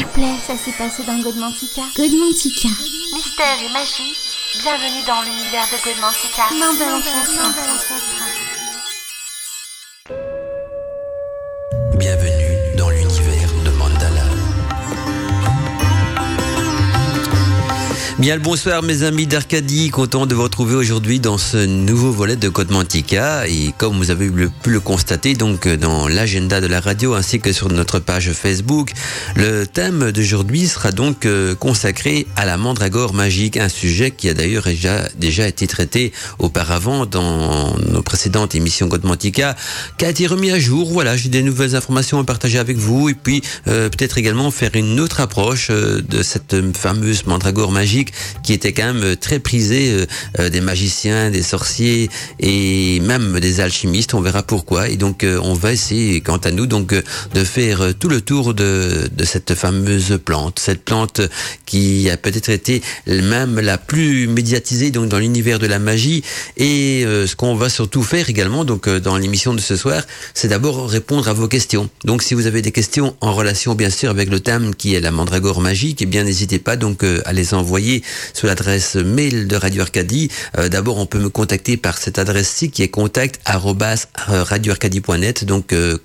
S'il vous plaît, ça s'est passé dans Godmantica. Godmantica. Mystère et magie, bienvenue dans l'univers de Godmantica. Main de l'ancêtre. Bienvenue Bien le bonsoir mes amis d'Arcadie, content de vous retrouver aujourd'hui dans ce nouveau volet de Code Mantica. Et comme vous avez pu le constater donc dans l'agenda de la radio ainsi que sur notre page Facebook, le thème d'aujourd'hui sera donc euh, consacré à la mandragore magique, un sujet qui a d'ailleurs déjà, été traité auparavant dans nos précédentes émissions Code Mantica, qui a été remis à jour. Voilà, j'ai des nouvelles informations à partager avec vous. Et puis euh, peut-être également faire une autre approche euh, de cette fameuse mandragore magique qui était quand même très prisé euh, euh, des magiciens, des sorciers et même des alchimistes. On verra pourquoi. Et donc euh, on va essayer, quant à nous, donc de faire tout le tour de, de cette fameuse plante, cette plante qui a peut-être été même la plus médiatisée donc dans l'univers de la magie. Et ce qu'on va surtout faire également donc dans l'émission de ce soir, c'est d'abord répondre à vos questions. Donc si vous avez des questions en relation bien sûr avec le thème qui est la mandragore magique, eh bien n'hésitez pas donc à les envoyer sur l'adresse mail de Radio Arcadie. Euh, d'abord, on peut me contacter par cette adresse-ci qui est contact radioarcadie.net. Donc euh,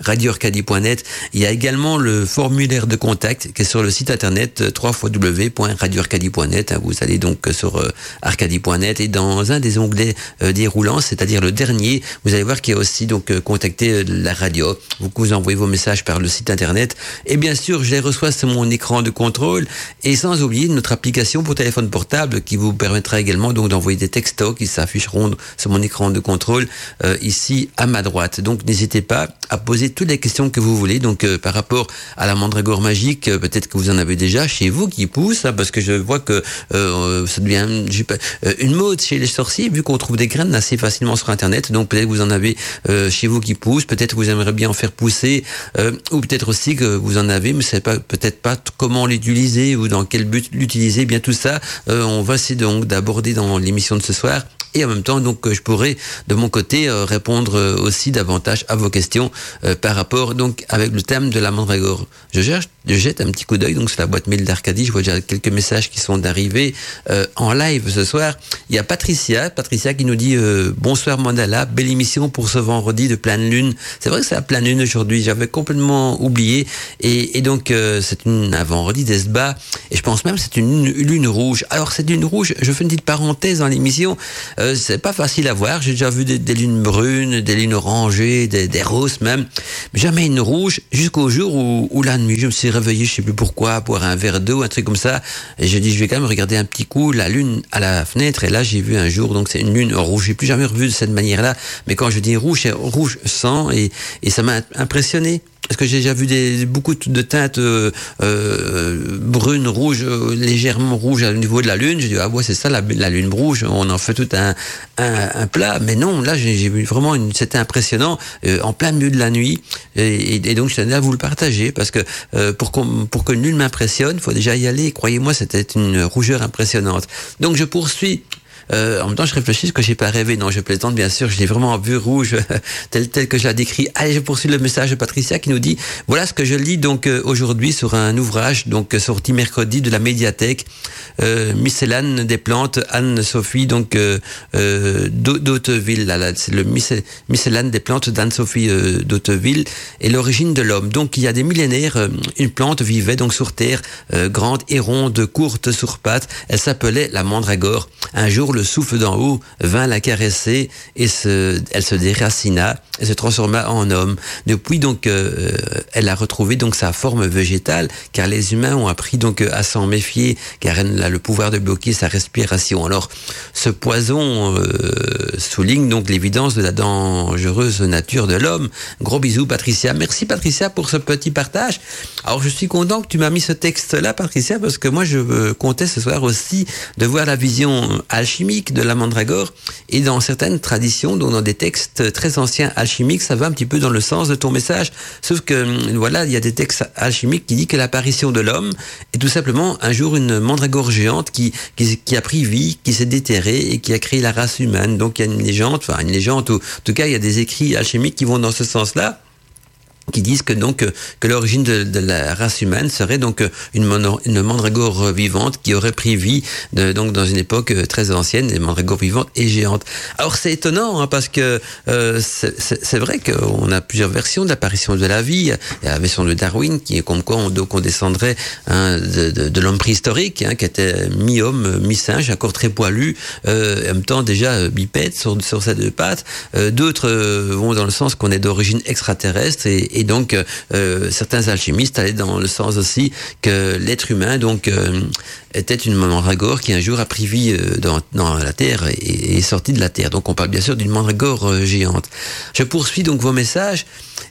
radioarcadie.net. Il y a également le formulaire de contact qui est sur le site internet euh, www.radioarcadie.net. Vous allez donc sur arcadie.net et dans un des onglets déroulants, c'est-à-dire le dernier, vous allez voir qu'il y a aussi donc contacter la radio. Vous vous envoyez vos messages par le site internet et bien sûr, je les reçois sur mon écran de contrôle et sans oublier notre application pour téléphone portable qui vous permettra également donc d'envoyer des textos qui s'afficheront sur mon écran de contrôle euh, ici à ma droite. Donc n'hésitez pas à poser toutes les questions que vous voulez. Donc euh, par rapport à la mandragore magique, euh, peut-être que vous en avez déjà chez vous qui pousse, hein, parce que je vois que ça devient une mode chez les sorciers vu qu'on trouve des graines assez facilement sur internet. Donc peut-être que vous en avez chez vous qui poussent, peut-être que vous aimeriez bien en faire pousser, ou peut-être aussi que vous en avez, mais c'est pas peut-être pas comment l'utiliser ou dans quel l'utiliser, bien tout ça, euh, on va essayer donc d'aborder dans l'émission de ce soir et en même temps donc je pourrais de mon côté euh, répondre euh, aussi davantage à vos questions par rapport donc avec le thème de la mandragore. Je cherche, je jette un petit coup d'œil donc sur la boîte mail d'Arcadie, je vois déjà quelques messages qui sont arrivés en live ce soir. Il y a Patricia, Patricia qui nous dit bonsoir Mandala, belle émission pour ce vendredi de pleine lune. C'est vrai que c'est la pleine lune aujourd'hui, j'avais complètement oublié et, donc c'est une un vendredi d'Esba et je pense même c'est une lune rouge. Alors cette lune rouge, je fais une petite parenthèse dans l'émission, euh, c'est pas facile à voir. J'ai déjà vu des, lunes brunes, des lunes orangées, des, roses même, mais jamais une rouge. Jusqu'au jour où, la nuit, je me suis réveillé, je sais plus pourquoi, boire un verre d'eau, un truc comme ça, et je dis je vais quand même regarder un petit coup la lune à la fenêtre. Et là j'ai vu un jour, donc c'est une lune rouge. J'ai plus jamais revu de cette manière-là. Mais quand je dis rouge, c'est rouge sang et, et ça m'a impressionné parce que j'ai déjà vu des, beaucoup de teintes euh, euh brunes, rouges, euh, légèrement rouges au niveau de la lune? J'ai dit, ah ouais, c'est ça, la, lune rouge, on en fait tout un, un, un plat. Mais non, là, j'ai vu vraiment, c'était impressionnant, euh, en plein milieu de la nuit. Et, donc, je tenais à vous le partager, parce que pour, qu'on, pour qu'une lune m'impressionne, il faut déjà y aller. Croyez-moi, c'était une rougeur impressionnante. Donc, je poursuis euh, en même temps, je réfléchis que j'ai pas rêvé. Non, je plaisante, bien sûr. Je l'ai vraiment vu rouge, tel, tel que je l'ai décrit. Allez, je poursuis le message de Patricia qui nous dit, voilà ce que je lis donc euh, aujourd'hui sur un ouvrage donc sorti mercredi de la médiathèque euh, Miscellane des plantes Anne-Sophie donc euh, euh d'Hauteville. Là, c'est le Miscellane des plantes d'Anne-Sophie euh, d'Hauteville et l'origine de l'homme. Donc il y a des millénaires, une plante vivait donc sur terre, grande et ronde, courte sur pattes. Elle s'appelait la mandragore. Un jour le souffle d'en haut vint la caresser et elle se déracina et se transforma en homme. Depuis donc, euh, elle a retrouvé donc sa forme végétale, car les humains ont appris donc à s'en méfier, car elle a le pouvoir de bloquer sa respiration. Alors, ce poison euh, souligne donc l'évidence de la dangereuse nature de l'homme. Gros bisous, Patricia. Merci, Patricia, pour ce petit partage. Alors, je suis content que tu m'as mis ce texte-là, Patricia, parce que moi, je comptais ce soir aussi de voir la vision alchimique de la mandragore et dans certaines traditions, dont dans des textes très anciens alchimiques, ça va un petit peu dans le sens de ton message. Sauf que hum, voilà, il y a des textes alchimiques qui disent que l'apparition de l'homme est tout simplement un jour une mandragore géante qui, qui, a pris vie, qui s'est déterrée et qui a créé la race humaine. Donc il y a une légende, enfin une légende, ou, en tout cas il y a des écrits alchimiques qui vont dans ce sens-là qui disent que donc que l'origine de, la race humaine serait donc une, une mandragore vivante qui aurait pris vie donc dans une époque très ancienne, des mandragores vivantes et géantes. Alors c'est étonnant hein, parce que euh, c'est vrai qu'on a plusieurs versions de l'apparition de la vie. Il y a la version de Darwin qui est comme quoi on, donc on descendrait hein, de, l'homme préhistorique hein, qui était mi-homme, mi-singe, encore très poilu, euh, en même temps déjà bipède sur, ses deux pattes. Euh, D'autres euh, vont dans le sens qu'on est d'origine extraterrestre et donc euh, certains alchimistes allaient dans le sens aussi que l'être humain donc euh, était une mandragore qui un jour a pris vie dans, la terre et, est sortie de la terre. Donc on parle bien sûr d'une mandragore géante. Je poursuis donc vos messages.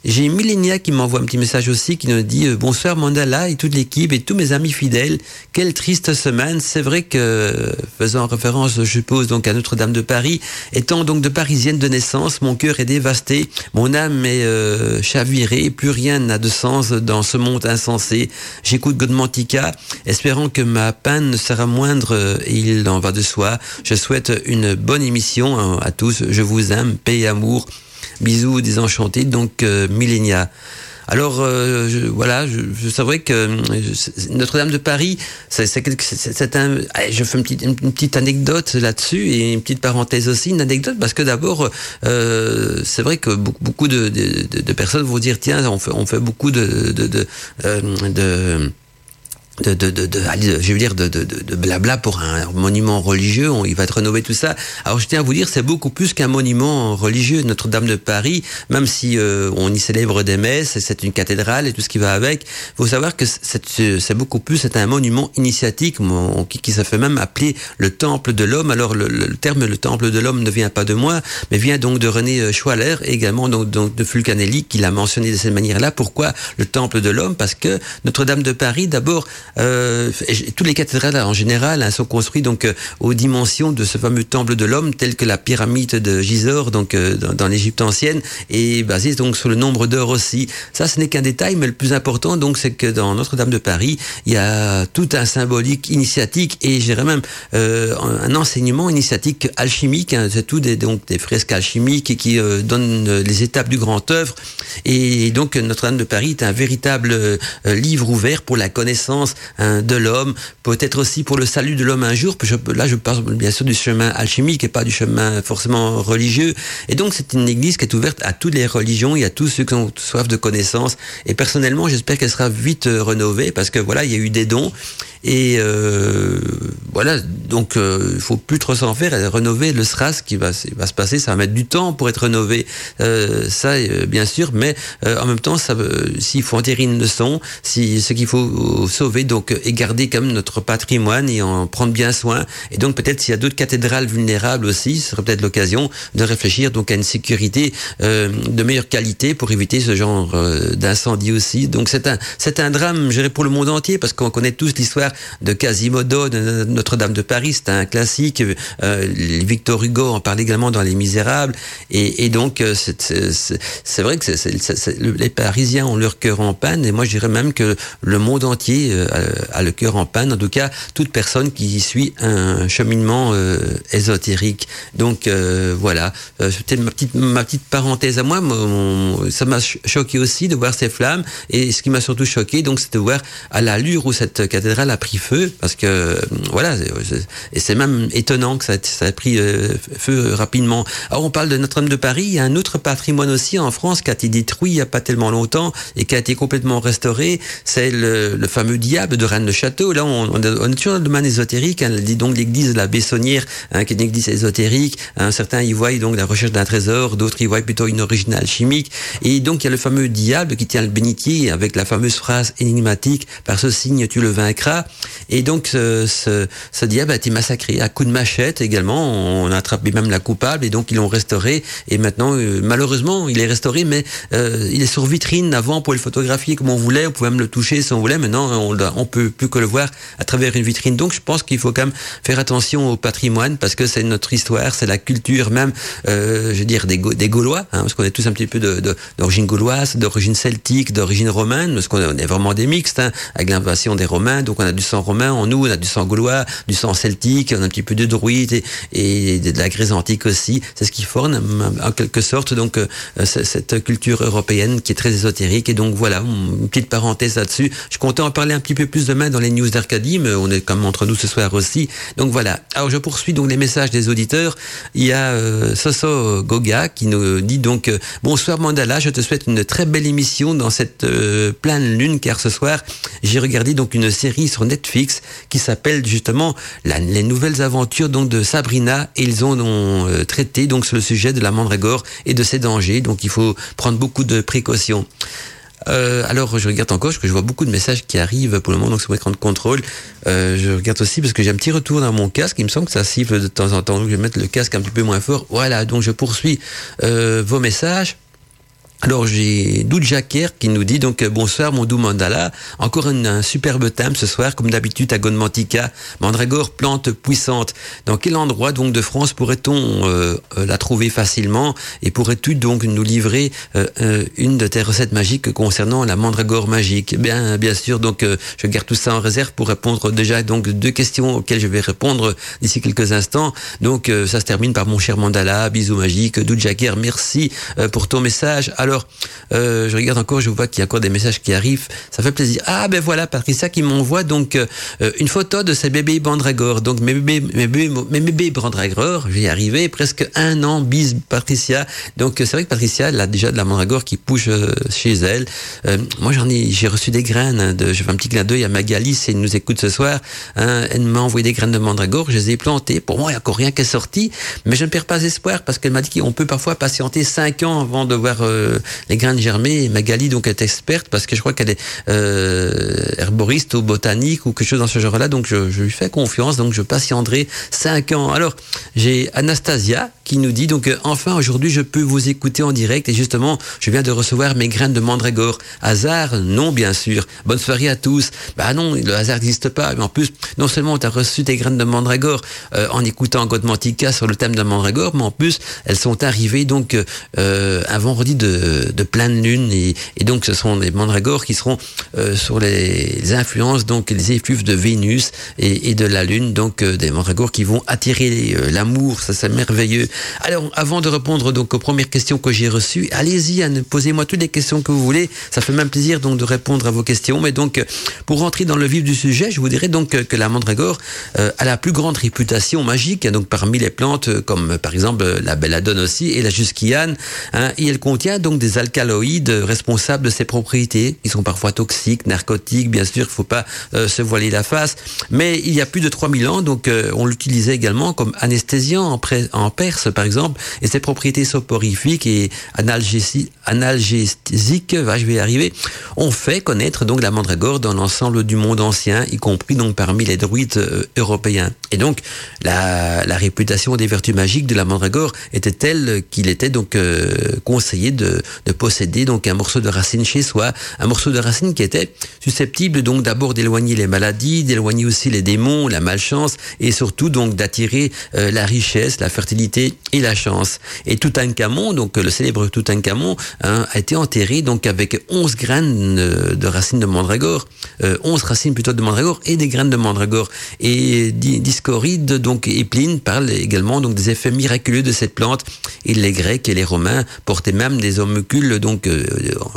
J'ai Millenia qui m'envoie un petit message aussi qui nous dit bonsoir Mandala et toute l'équipe et tous mes amis fidèles. Quelle triste semaine. C'est vrai que faisant référence, je suppose donc à Notre-Dame de Paris, étant donc de parisienne de naissance, mon cœur est dévasté, mon âme est euh, chavirée, plus rien n'a de sens dans ce monde insensé. J'écoute Godmantica, espérant que ma peine ne sera moindre et il en va de soi. Je souhaite une bonne émission à tous. Je vous aime, paix amour. Bisous désenchantés, donc euh, Millenia. Alors euh, voilà, je, savais que euh, Notre-Dame de Paris, c'est un. Je fais une petite, une petite anecdote là-dessus et une petite parenthèse aussi, une anecdote parce que d'abord, euh, c'est vrai que beaucoup, de, personnes vont dire tiens, on fait, on fait beaucoup de, euh, de de, de, de, je veux dire, de, de, de, blabla pour un monument religieux, on, il va être rénové tout ça. Alors je tiens à vous dire, c'est beaucoup plus qu'un monument religieux. Notre-Dame de Paris, même si euh, on y célèbre des messes, c'est une cathédrale et tout ce qui va avec, faut savoir que c'est beaucoup plus, c'est un monument initiatique qui, qui se fait même appeler le temple de l'homme. Alors le, le, terme le temple de l'homme ne vient pas de moi, mais vient donc de René euh, Schwaller, également donc, donc de Fulcanelli, qui l'a mentionné de cette manière-là. Pourquoi le temple de l'homme? Parce que Notre-Dame de Paris, d'abord, euh, toutes les cathédrales en général hein, sont construites donc euh, aux dimensions de ce fameux temple de l'homme, tel que la pyramide de Gisors, donc euh, dans, l'Égypte ancienne, et basée donc sur le nombre d'heures aussi. Ça, ce n'est qu'un détail, mais le plus important donc, c'est que dans Notre-Dame de Paris, il y a tout un symbolique initiatique et j'irais même euh, un enseignement initiatique alchimique. Hein, c'est tout des donc des fresques alchimiques qui donnent les étapes du grand œuvre. Et donc Notre-Dame de Paris est un véritable livre ouvert pour la connaissance Hein, de l'homme, peut-être aussi pour le salut de l'homme un jour. là, je parle bien sûr du chemin alchimique et pas du chemin forcément religieux. Et donc, c'est une église qui est ouverte à toutes les religions et à tous ceux qui ont soif de connaissances. Et personnellement, j'espère qu'elle sera vite euh, rénovée parce que voilà, il y a eu des dons. Et euh, voilà, donc euh, il faut plus trop s'en faire. Rénover le SRAS qui va, se passer, ça va mettre du temps pour être rénové. Euh, ça, euh, bien sûr, mais en même temps, s'il faut en tirer une leçon, si ce qu'il faut sauver, donc et garder quand même notre patrimoine et en prendre bien soin. Et donc peut-être s'il y a d'autres cathédrales vulnérables aussi, ce serait peut-être l'occasion de réfléchir donc à une sécurité de meilleure qualité pour éviter ce genre d'incendie aussi. Donc c'est un c'est un drame, je dirais, pour le monde entier parce qu'on connaît tous l'histoire de Quasimodo, de Notre-Dame de Paris, c'est un classique. Euh, Victor Hugo en parle également dans Les Misérables. Et, donc, euh, c'est vrai que les Parisiens ont leur cœur en panne. Et moi, je dirais même que le monde entier euh, a le cœur en panne. En tout cas, toute personne qui suit un cheminement euh, ésotérique. Donc, voilà. C'était ma petite, ma petite parenthèse à moi. Ça m'a choqué aussi de voir ces flammes. Et ce qui m'a surtout choqué, donc, c'est de voir à l'allure où cette cathédrale a pris feu parce que voilà et c'est même étonnant que ça, ça a pris euh, feu rapidement. Alors on parle de Notre-Dame de Paris, il y a un autre patrimoine aussi en France qui a été détruit il y a pas tellement longtemps et qui a été complètement restauré, c'est le, le, fameux diable de Rennes le Château. Là on, on, est dans le domaine ésotérique, hein, donc l'église de la Bessonnière, hein, qui est une église ésotérique. Hein, certains y voient donc la recherche d'un trésor, d'autres y voient plutôt une origine alchimique. Et donc il y a le fameux diable qui tient le bénitier avec la fameuse phrase énigmatique par ce signe tu le vaincras. Et donc ce, diable a été massacré à coups de machette également. On a attrapé même la coupable et donc ils l'ont restauré. Et maintenant, euh, malheureusement, il est restauré, mais euh, il est sur vitrine. Avant, on pouvait le photographier comme on voulait, on pouvait même le toucher si on voulait. Maintenant, on, on peut plus que le voir à travers une vitrine. Donc je pense qu'il faut quand même faire attention au patrimoine parce que c'est notre histoire, c'est la culture même, euh, je veux dire, des, des Gaulois, hein, parce qu'on est tous un petit peu d'origine gauloise, d'origine celtique, d'origine romaine, parce qu'on est vraiment des mixtes, hein, avec l'invasion des Romains, donc on a du sang romain en nous, on a du sang gaulois, du sang celtique, on a un petit peu de druide et, de la Grèce antique aussi. C'est ce qui forme en quelque sorte donc euh, cette culture européenne qui est très ésotérique. Et donc voilà, une petite parenthèse là-dessus. Je comptais en parler un petit peu plus demain dans les news d'Arcadie, mais on est comme entre nous ce soir aussi. Donc voilà. Alors je poursuis donc les messages des auditeurs. Il y a euh, Soso Goga qui nous dit donc euh, bonsoir Mandala, je te souhaite une très belle émission dans cette euh, pleine lune car ce soir j'ai regardé donc une série sur Netflix qui s'appelle justement les nouvelles aventures donc de Sabrina et ils ont, ont traité donc sur le sujet de la mandragore et de ses dangers. Donc il faut prendre beaucoup de précautions. Euh, alors, je regarde encore, parce que je vois beaucoup de messages qui arrivent pour le moment, donc sur mon écran de contrôle. Euh, je regarde aussi parce que j'ai un petit retour dans mon casque. Il me semble que ça siffle de temps en temps, donc je vais mettre le casque un petit peu moins fort. Voilà, donc je poursuis euh, vos messages. Alors j'ai Doudjaker qui nous dit donc bonsoir mon doux mandala, encore un superbe thème ce soir comme d'habitude à Godmantica, mandragore plante puissante. Dans quel endroit donc de France pourrait-on euh, euh, la trouver facilement et pourrais-tu donc nous livrer euh, une de tes recettes magiques concernant la mandragore magique? Bien bien sûr donc je garde tout ça en réserve pour répondre déjà donc deux questions auxquelles je vais répondre d'ici quelques instants. Donc ça se termine par mon cher mandala, bisous magiques, Doudjaker, merci pour ton message. Alors alors, euh, je regarde encore, je vois qu'il y a encore des messages qui arrivent. Ça fait plaisir. Ah ben voilà, Patricia qui m'envoie donc euh, une photo de ses bébés Bandragore. Donc mes bébés, mes bébés, mes bébés Bandragore, je vais y arriver, presque un an, bis Patricia. Donc c'est vrai que Patricia, elle a déjà de la Mandragore qui pousse euh, chez elle. moi j'en ai, j'ai reçu des graines. De, je fais un petit clin d'œil à Magali, si elle nous écoute ce soir. Hein, elle m'a envoyé des graines de Mandragore, je les ai plantées. Pour moi, il n'y a encore rien qui est sorti, mais je ne perds pas espoir parce qu'elle m'a dit qu'on peut parfois patienter cinq ans avant de voir les graines germées. Magali donc est experte parce que je crois qu'elle est euh, herboriste ou botanique ou quelque chose dans ce genre-là. Donc je, lui fais confiance. Donc je patienterai cinq ans. Alors j'ai Anastasia qui nous dit donc euh, enfin aujourd'hui je peux vous écouter en direct et justement je viens de recevoir mes graines de mandragore. Hasard Non bien sûr. Bonne soirée à tous. Bah non, le hasard n'existe pas. Mais en plus, non seulement tu as reçu tes graines de mandragore euh, en écoutant Godmantica sur le thème de mandragore, mais en plus elles sont arrivées donc euh, un vendredi de de, pleine lune et, donc ce sont des mandragores qui seront euh, sur les, influences donc les effluves de Vénus et, de la lune donc euh, des mandragores qui vont attirer euh, l'amour. Ça c'est merveilleux. Alors avant de répondre donc aux premières questions que j'ai reçues allez-y posez-moi toutes les questions que vous voulez. Ça fait même plaisir donc de répondre à vos questions. Mais donc pour rentrer dans le vif du sujet je vous dirais donc que la mandragore a la plus grande réputation magique donc parmi les plantes comme par exemple la belladone aussi et la jusquiane hein, et elle contient donc des alcaloïdes responsables de ces propriétés, qui sont parfois toxiques, narcotiques, bien sûr, il ne faut pas euh, se voiler la face. Mais il y a plus de 3000 ans, donc euh, on l'utilisait également comme anesthésiant en, Perse, par exemple, et ses propriétés soporifiques et analgésiques, va, je vais y arriver, ont fait connaître donc la mandragore dans l'ensemble du monde ancien, y compris donc parmi les druides euh, européens. Et donc la, la, réputation des vertus magiques de la mandragore était telle qu'il était donc conseillé de, de posséder donc un morceau de racine chez soi, un morceau de racine qui était susceptible donc d'abord d'éloigner les maladies, d'éloigner aussi les démons, la malchance et surtout donc d'attirer euh, la richesse, la fertilité et la chance. Et Toutankhamon, donc le célèbre Toutankhamon, hein, a été enterré donc avec 11 graines de racines de mandragore, euh, 11 racines plutôt de mandragore et des graines de mandragore. Et Discoride donc et parlent également donc des effets miraculeux de cette plante. Et les Grecs et les Romains portaient même des hommes donc euh,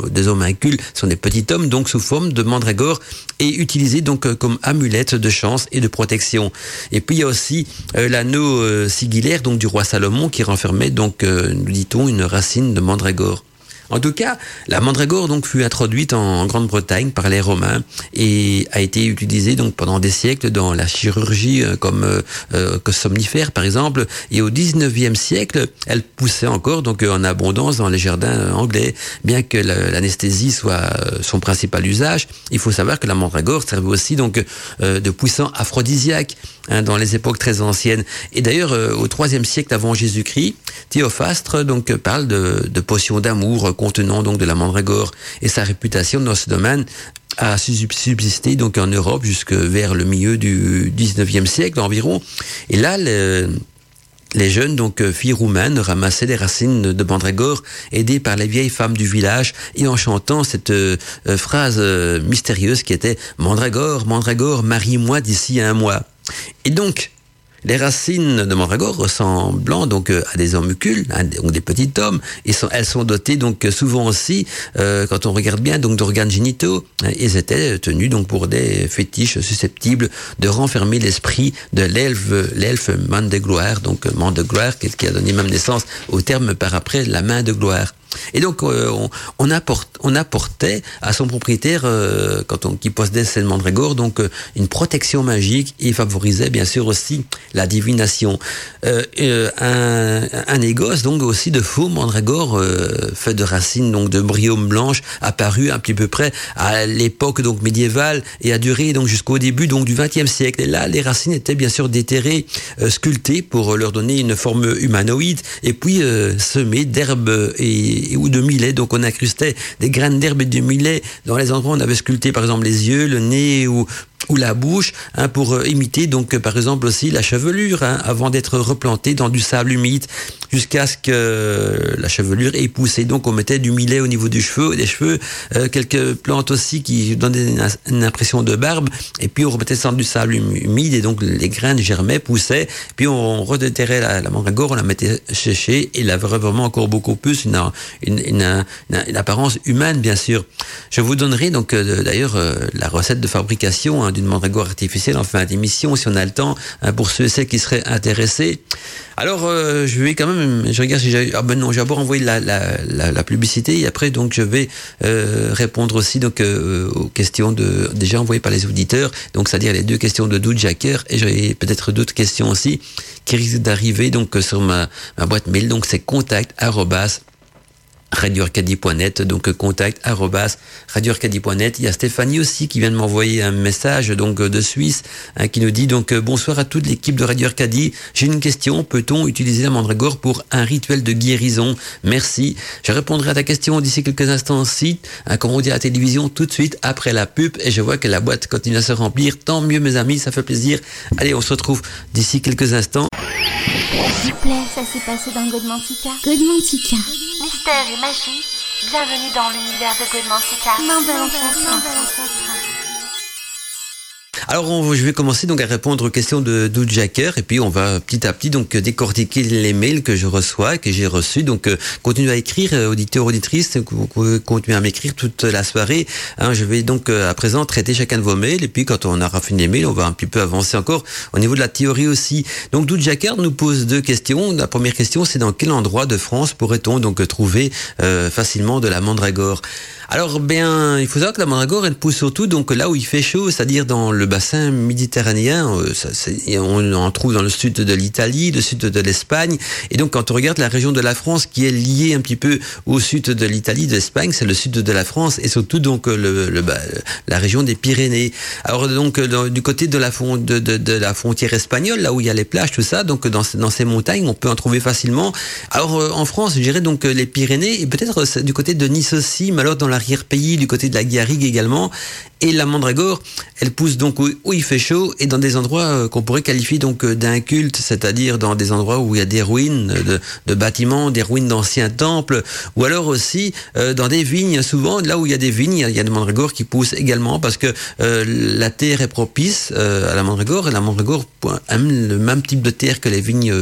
des homuncules sont des petits hommes, donc sous forme de mandragore et utilisés donc euh, comme amulette de chance et de protection. Et puis il y a aussi euh, l'anneau sigillaire donc du roi Salomon qui renfermait donc, nous dit-on, une racine de mandragore. En tout cas, la mandragore donc fut introduite en Grande-Bretagne par les Romains et a été utilisée donc pendant des siècles dans la chirurgie euh, comme euh, euh somnifère par exemple. Et au 19e siècle, elle poussait encore donc en abondance dans les jardins anglais. Bien que l'anesthésie soit son principal usage, il faut savoir que la mandragore servait aussi donc de puissant aphrodisiaque hein, dans les époques très anciennes. Et d'ailleurs, au 3e siècle avant Jésus-Christ, Théophastre donc parle de, de potions d'amour contenant donc de la mandragore et sa réputation dans ce domaine a subsisté donc en Europe jusque vers le milieu du 19e siècle environ. Et là, les jeunes, donc euh, filles roumaines, ramassaient les racines de mandragore, aidées par les vieilles femmes du village, et en chantant cette euh, euh, phrase mystérieuse qui était Mandragore, Mandragore, marie-moi d'ici un mois. Et donc, les racines de mandragore ressemblant donc euh, à des homucules, hein, donc des petits tomes, et elles sont dotées donc souvent aussi, euh, quand on regarde bien, donc d'organes génitaux. Hein, ils étaient tenus donc pour des fétiches susceptibles de renfermer l'esprit de l'elfe, l'elfe gloire, donc man de gloire, qui a donné même naissance au terme par après la main de gloire. Et donc, euh, on, apportait à son propriétaire, euh, quand on, qui possédait cette mandragore, donc euh, une protection magique et favorisait bien sûr aussi la divination. un, un négoce donc aussi de faux mandragore fait de racines donc de bryome blanche apparu un petit peu près à l'époque donc médiévale et a duré donc jusqu'au début donc du XXe siècle. Et là, les racines étaient bien sûr déterrées, sculptées pour leur donner une forme humanoïde et puis semées d'herbes et ou de millet. Donc on incrustait des graines d'herbe et de millet dans les endroits où on avait sculpté par exemple les yeux, le nez ou ou la bouche hein, pour euh, imiter donc par exemple aussi la chevelure hein, avant d'être replantée dans du sable humide jusqu'à ce que la chevelure ait poussé donc on mettait du millet au niveau du cheveu des cheveux euh, quelques plantes aussi qui donnaient une, impression de barbe et puis on remettait ça dans du sable humide et donc les graines germaient poussaient puis on redéterrait la, la on la mettait sécher et elle avait vraiment encore beaucoup plus une, une, une, apparence humaine bien sûr. Je vous donnerai donc euh, d'ailleurs la recette de fabrication hein, d'une mandragore artificielle en fin d'émission, si on a le temps, hein, pour ceux et celles qui seraient intéressés. Alors, euh, je vais quand même, je regarde si j'ai, ah ben non, j'ai d'abord envoyé la, la, la, publicité et après, donc, je vais euh, répondre aussi donc euh, aux questions de déjà envoyées par les auditeurs, donc c'est-à-dire les deux questions de Doud Jacker et j'ai peut-être d'autres questions aussi qui risquent d'arriver donc sur ma, ma boîte mail. Donc, c'est contact radioarcadie.net, donc contact radioarcadie.net. Il y a Stéphanie aussi qui vient de m'envoyer un message donc de Suisse hein, qui nous dit donc bonsoir à toute l'équipe de Radio Arcadie. J'ai une question, peut-on utiliser la mandragore pour un rituel de guérison? Merci. Je répondrai à ta question d'ici quelques instants aussi, hein, comme on dit à la télévision tout de suite après la pub et je vois que la boîte continue à se remplir. Tant mieux mes amis, ça fait plaisir. Allez, on se retrouve d'ici quelques instants. S'est passé dans Godmantica. Godmantica. Mystère et magie, bienvenue dans l'univers de Godmantica. Main de Alors, je vais commencer donc à répondre aux questions de Doud Jacker et puis on va petit à petit donc décortiquer les mails que je reçois, que j'ai reçus. Donc, euh, continuez à écrire, euh, auditeurs, auditrices, continuer à m'écrire toute la soirée. Hein, je vais donc euh, à présent traiter chacun de vos mails et puis quand on aura fini les mails, on va un petit peu avancer encore au niveau de la théorie aussi. Donc, Doud Jacker nous pose deux questions. La première question, c'est dans quel endroit de France pourrait-on donc trouver facilement de la mandragore? Alors, bien, il faut savoir que la mandragore, elle pousse surtout donc là où il fait chaud, c'est-à-dire dans le bassin méditerranéen. Euh, on en trouve dans le sud de l'Italie, le sud de l'Espagne. Et donc, quand on regarde la région de la France qui est liée un petit peu au sud de l'Italie, de l'Espagne, c'est le sud de la France et surtout donc le bah, la région des Pyrénées. Alors donc du côté de la, frontière espagnole, là où il y a les plages, tout ça, donc dans, ces montagnes, on peut en trouver facilement. Alors euh, en France, je dirais donc les Pyrénées et peut-être du côté de Nice aussi, mais alors dans l'arrière-pays, du côté de la Garrigue également. Et la mandragore, elle pousse donc où, il fait chaud et dans des endroits euh, qu'on pourrait qualifier donc euh, d'un culte, c'est-à-dire dans des endroits où il y a des ruines de, bâtiments, des ruines d'anciens temples, ou alors aussi euh, dans des vignes. Souvent, là où il y a des vignes, il y a des mandragores qui poussent également parce que la terre est propice à la mandragore et la mandragore aime le même type de terre que les vignes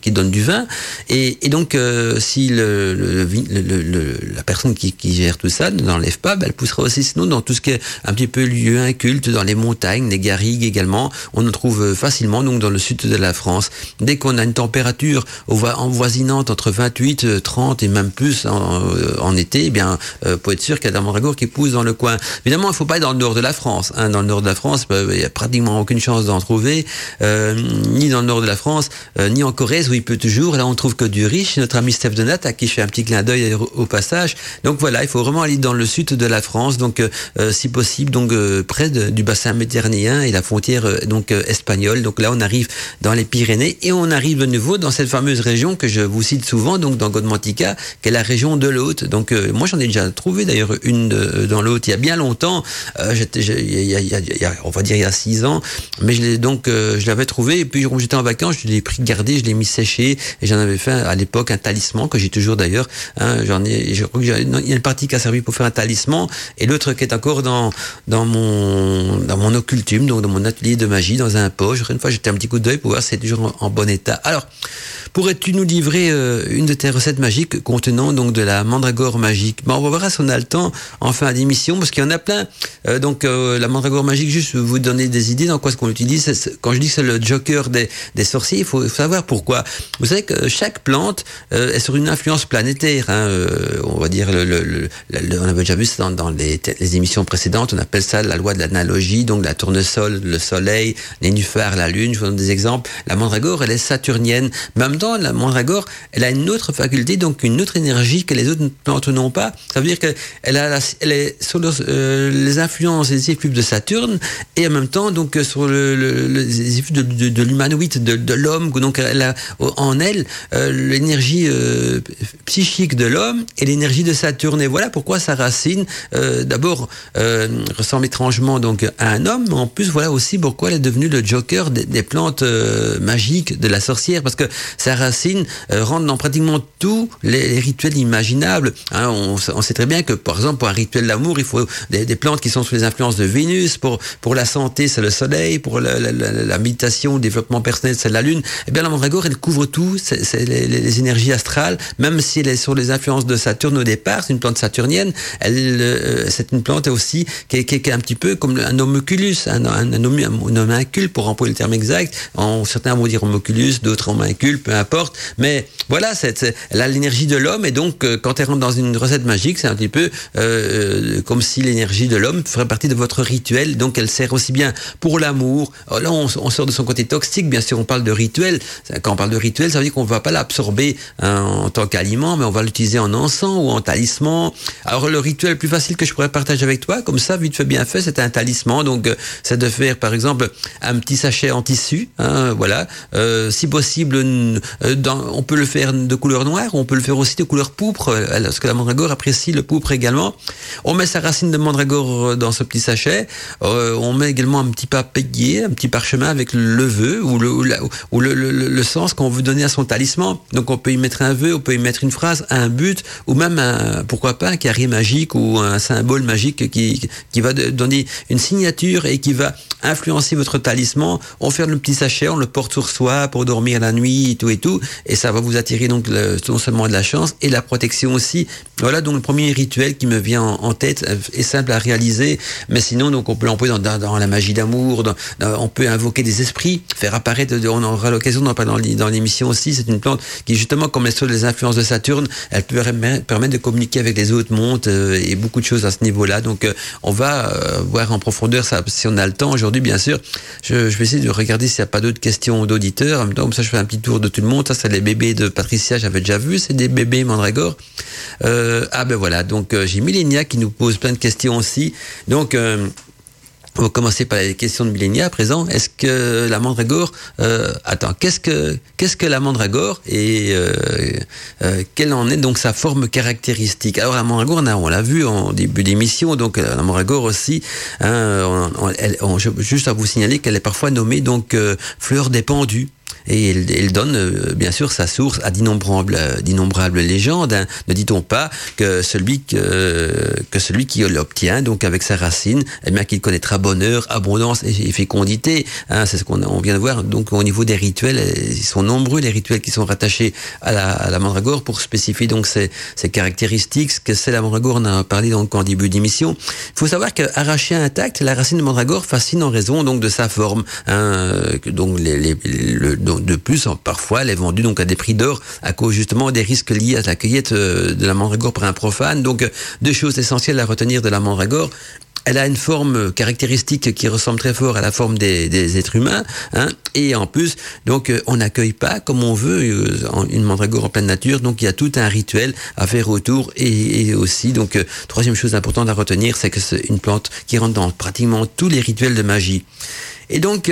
qui donnent du vin. Et, donc, si la personne qui, gère tout ça ne l'enlève pas, elle poussera aussi sinon dans tout ce qui est un petit peu lieu inculte dans les montagnes, les garrigues également. On en trouve facilement donc dans le sud de la France. Dès qu'on a une température envoisinante entre 28, 30 et même plus en, euh, été, eh bien, euh, être sûr qu'il y a de la mandragore qui pousse dans le coin. Évidemment, il faut pas être dans le nord de la France. Hein. Dans le nord de la France, bah, il y a pratiquement aucune chance d'en trouver, euh, ni dans le nord de la France, ni en Corrèze où il peut toujours. Là, on trouve que du riche. Notre ami Steph Donat, à qui je fais un petit clin d'œil au passage. Donc voilà, il faut vraiment aller dans le sud de la France. Donc, si possible, donc euh, près du bassin méditerranéen et la frontière donc espagnole. Donc là, on arrive dans les Pyrénées et on arrive de nouveau dans cette fameuse région que je vous cite souvent, donc dans Godmantica, qui est la région de l'Hôte. Donc moi, j'en ai déjà trouvé d'ailleurs une dans l'Hôte il y a bien longtemps. on va dire il y a six ans, mais je l'ai donc je l'avais trouvé et puis j'étais en vacances, je l'ai pris gardé, je l'ai mis séché et j'en avais fait à l'époque un talisman que j'ai toujours d'ailleurs. Hein, qu'il y a une partie qui a servi pour faire un talisman et l'autre qui est encore dans dans mon dans mon donc dans mon atelier de magie, dans un poche. Une fois, j'étais un petit coup d'œil pour voir si c'est toujours en, bon état. Alors, pourrais-tu nous livrer euh, une de tes recettes magiques contenant donc de la mandragore magique? Bon, On va voir si on a le temps en fin d'émission parce qu'il y en a plein. Euh, donc euh, la mandragore magique, juste vous donner des idées dans quoi ce qu'on utilise. Quand je dis que c'est le joker des, des sorciers, il faut savoir pourquoi. Vous savez que chaque plante est sur une influence planétaire. Hein, on va dire le, le, le, on avait déjà vu ça dans, dans les, émissions précédentes. On appelle ça la loi de l'analogie. Donc la tournesol, le soleil, les nénuphars, la lune. Je vous donne des exemples. La mandragore, elle est saturnienne. La mandragore, elle a une autre faculté, donc une autre énergie que les autres plantes n'ont pas. Ça veut dire qu'elle a, elle est sur euh, les influences les effluves de Saturne et en même temps donc sur le, les effluves de, de, de l'humanoïde, de, l'homme. Donc elle a en elle euh, l'énergie euh, psychique de l'homme et l'énergie de Saturne. Et voilà pourquoi sa racine, d'abord, ressemble étrangement donc à un homme, mais en plus voilà aussi pourquoi elle est devenue le joker des, des plantes magiques de la sorcière, parce que sa racine rentre dans pratiquement tous les, rituels imaginables. Hein, on, sait très bien que, par exemple, pour un rituel d'amour, il faut des, plantes qui sont sous les influences de Vénus. Pour, pour la santé, c'est le soleil. Pour la, méditation, le développement personnel, c'est la lune. Eh bien, la mandragore, elle couvre tout. C'est les, énergies astrales. Même si elle est sur les influences de Saturne au départ, c'est une plante saturnienne. Elle, euh, c'est une plante aussi qui est, un petit peu comme un homoculus, un, un, pour employer le terme exact. En, certains vont dire homoculus, d'autres homuncule, peu. Mais voilà, c'est, elle a l'énergie de l'homme et donc euh, quand elle rentre dans une recette magique, c'est un petit peu euh, comme si l'énergie de l'homme ferait partie de votre rituel. Donc elle sert aussi bien pour l'amour. Oh, là, on, on, sort de son côté toxique. Bien sûr, on parle de rituel. Quand on parle de rituel, ça veut dire qu'on ne va pas l'absorber hein, en tant qu'aliment, mais on va l'utiliser en encens ou en talisman. Alors le rituel plus facile que je pourrais partager avec toi, comme ça, vite fait bien fait, c'est un talisman. Donc euh, c'est de faire par exemple un petit sachet en tissu. Hein, voilà, euh, si possible, dans, on peut le faire de couleur noire, on peut le faire aussi de couleur pourpre, parce que la mandragore apprécie le pourpre également. On met sa racine de mandragore dans ce petit sachet. Euh, on met également un petit papier, un petit parchemin avec le vœu ou le, ou le, le, le, sens qu'on veut donner à son talisman. Donc on peut y mettre un vœu, on peut y mettre une phrase, un but, ou même un, pourquoi pas un carré magique ou un symbole magique qui, qui va donner une signature et qui va influencer votre talisman. On ferme le petit sachet, on le porte sur soi pour dormir la nuit, et tout et tout, et ça va vous attirer donc non seulement de la chance et la protection aussi. Voilà donc le premier rituel qui me vient en, tête est simple à réaliser, mais sinon donc on peut l'employer dans, la magie d'amour, on peut invoquer des esprits, faire apparaître, on aura l'occasion d'en parler dans l'émission aussi. C'est une plante qui justement comme elle sur les influences de Saturne, elle peut permettre de communiquer avec les autres mondes euh, et beaucoup de choses à ce niveau-là. Donc euh, on va euh, voir en profondeur ça si on a le temps aujourd'hui bien sûr. Je, je vais essayer de regarder s'il n'y a pas d'autres questions d'auditeurs. En même temps comme ça je fais un petit tour de tout le monde. Ça c'est les bébés de Patricia, j'avais déjà vu, c'est des bébés mandragore. Euh, ah ben voilà, donc euh, j'ai Millénia qui nous pose plein de questions aussi. Donc euh, on va commencer par les questions de Millénia à présent. Est-ce que la mandragore, euh, attends, qu'est-ce que qu'est-ce que la mandragore et euh, euh, quelle en est donc sa forme caractéristique? Alors la mandragore, on l'a vu en début d'émission, donc la mandragore aussi. Hein, juste à vous signaler qu'elle est parfois nommée donc fleur des pendus et il, il donne euh, bien sûr sa source à d'innombrables, d'innombrables légendes. Hein. Ne dit-on pas que celui que, que celui qui l'obtient, donc avec sa racine, eh bien qu'il connaîtra bonheur, abondance et, fécondité. Hein. C'est ce qu'on on vient de voir. Donc au niveau des rituels, ils sont nombreux les rituels qui sont rattachés à la, à la mandragore pour spécifier donc ces, ces caractéristiques. Ce que c'est la mandragore, on a parlé donc en début d'émission. Il faut savoir qu'arraché intact, la racine de mandragore fascine en raison donc de sa forme. Hein. Donc les, les, le, de plus, parfois, elle est vendue donc à des prix d'or à cause justement des risques liés à la cueillette euh, de la mandragore par un profane. Donc, deux choses essentielles à retenir de la mandragore elle a une forme caractéristique qui ressemble très fort à la forme des, êtres humains, hein, et en plus, donc euh, on n'accueille pas comme on veut euh, une mandragore en pleine nature, donc il y a tout un rituel à faire autour, et, aussi, donc euh, troisième chose importante à retenir, c'est que c'est une plante qui rentre dans pratiquement tous les rituels de magie. Et donc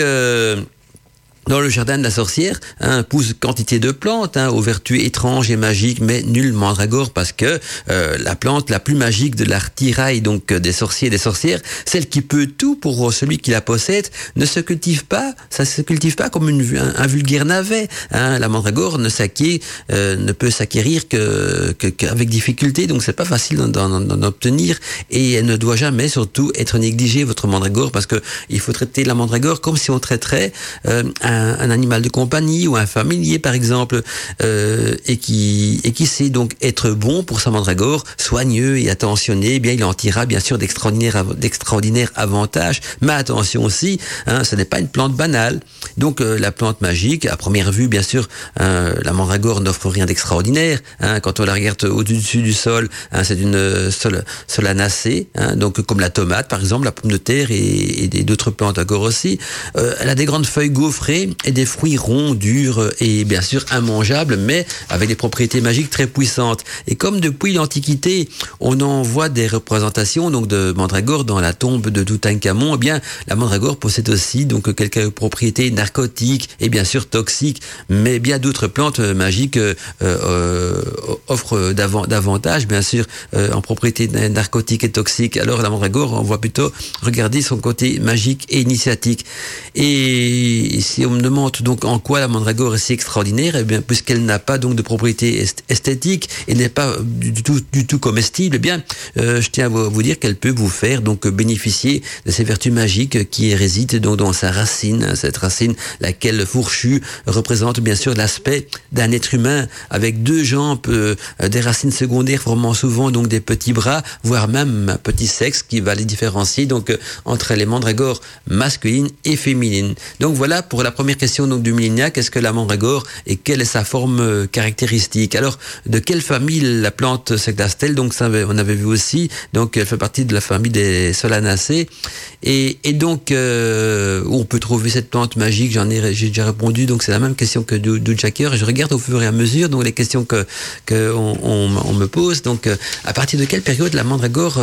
dans le jardin de la sorcière, hein, pousse quantité de plantes hein, aux vertus étranges et magiques, mais nul mandragore parce que euh, la plante la plus magique de l'artirail, donc euh, des sorciers et des sorcières, celle qui peut tout pour celui qui la possède, ne se cultive pas, ça se cultive pas comme une, un, vulgaire navet. Hein. La mandragore ne s'acquiert, euh, ne peut s'acquérir que qu'avec difficulté, donc c'est pas facile d'en obtenir et elle ne doit jamais surtout être négligée votre mandragore parce que il faut traiter la mandragore comme si on traiterait un un, animal de compagnie ou un familier par exemple, euh, et qui et qui sait donc être bon pour sa mandragore, soigneux et attentionné, eh bien il en tirera bien sûr d'extraordinaires d'extraordinaires avantages. Mais attention aussi, hein, ce n'est pas une plante banale. Donc euh, la plante magique, à première vue bien sûr, hein, la mandragore n'offre rien d'extraordinaire. Hein, quand on la regarde au-dessus du sol, hein, c'est une sol, solanacée, donc comme la tomate par exemple, la pomme de terre et, et d'autres plantes encore aussi. Euh, elle a des grandes feuilles gaufrées et des fruits ronds, durs et bien sûr immangeables, mais avec des propriétés magiques très puissantes. Et comme depuis l'Antiquité, on en voit des représentations donc de mandragore dans la tombe de Toutankhamon, eh bien la mandragore possède aussi donc quelques propriétés narcotiques et bien sûr toxiques, mais bien d'autres plantes magiques euh, euh, offrent davantage bien sûr euh, en propriétés narcotiques et toxiques. Alors la mandragore, on voit plutôt regarder son côté magique et initiatique. Et si on me demande donc en quoi la mandragore est si extraordinaire, eh bien, puisqu'elle n'a pas donc de propriétés esthétiques et n'est pas du tout, du tout comestible, eh bien, euh, je tiens à vous, dire qu'elle peut vous faire donc bénéficier de ces vertus magiques qui résident donc dans sa racine, cette racine, laquelle fourchue représente bien sûr l'aspect d'un être humain avec deux jambes, euh, des racines secondaires formant souvent donc des petits bras, voire même un petit sexe qui va les différencier donc euh, entre les mandragores masculines et féminines. Donc voilà pour la première question donc du millénia, qu'est-ce que la mandragore et quelle est sa forme euh, caractéristique? Alors, de quelle famille la plante sectastel Donc, on avait vu aussi. Donc, elle fait partie de la famille des solanacées. Et, et donc, euh, où on peut trouver cette plante magique? J'en ai, j'ai déjà répondu. Donc, c'est la même question que du Jacker. Je regarde au fur et à mesure donc les questions que, que on, me pose. Donc, euh, à partir de quelle période la mandragore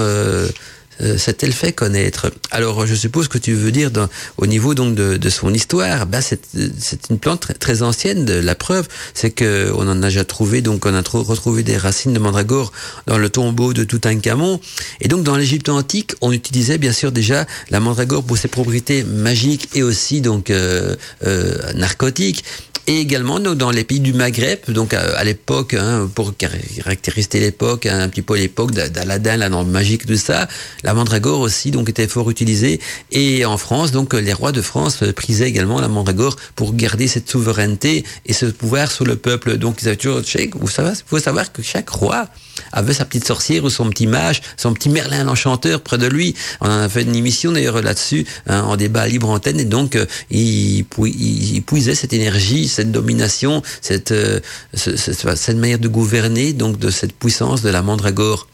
s'est-elle fait connaître Alors, je suppose que tu veux dire dans, au niveau donc de, de son histoire. Bah, c'est une plante très, très, ancienne. La preuve, c'est que on en a déjà trouvé. Donc, on a retrouvé des racines de mandragore dans le tombeau de Toutankhamon. Et donc, dans l'Égypte antique, on utilisait bien sûr déjà la mandragore pour ses propriétés magiques et aussi donc euh, euh, narcotiques et également dans les pays du Maghreb, donc à, l'époque, hein, pour caractériser l'époque, hein, un petit peu l'époque d'Aladin, la norme magique, de ça, la mandragore aussi donc était fort utilisée. Et en France, donc les rois de France prisaient également la mandragore pour garder cette souveraineté et ce pouvoir sur le peuple. Donc ils avaient toujours, vous savez, faut savoir que chaque roi avait sa petite sorcière ou son petit mage, son petit Merlin l'enchanteur près de lui. On en a fait une émission d'ailleurs là-dessus, hein, en débat à libre antenne, et donc euh, il, il, puisait cette énergie, cette domination, cette, euh, cette manière de gouverner, donc de cette puissance de la mandragore.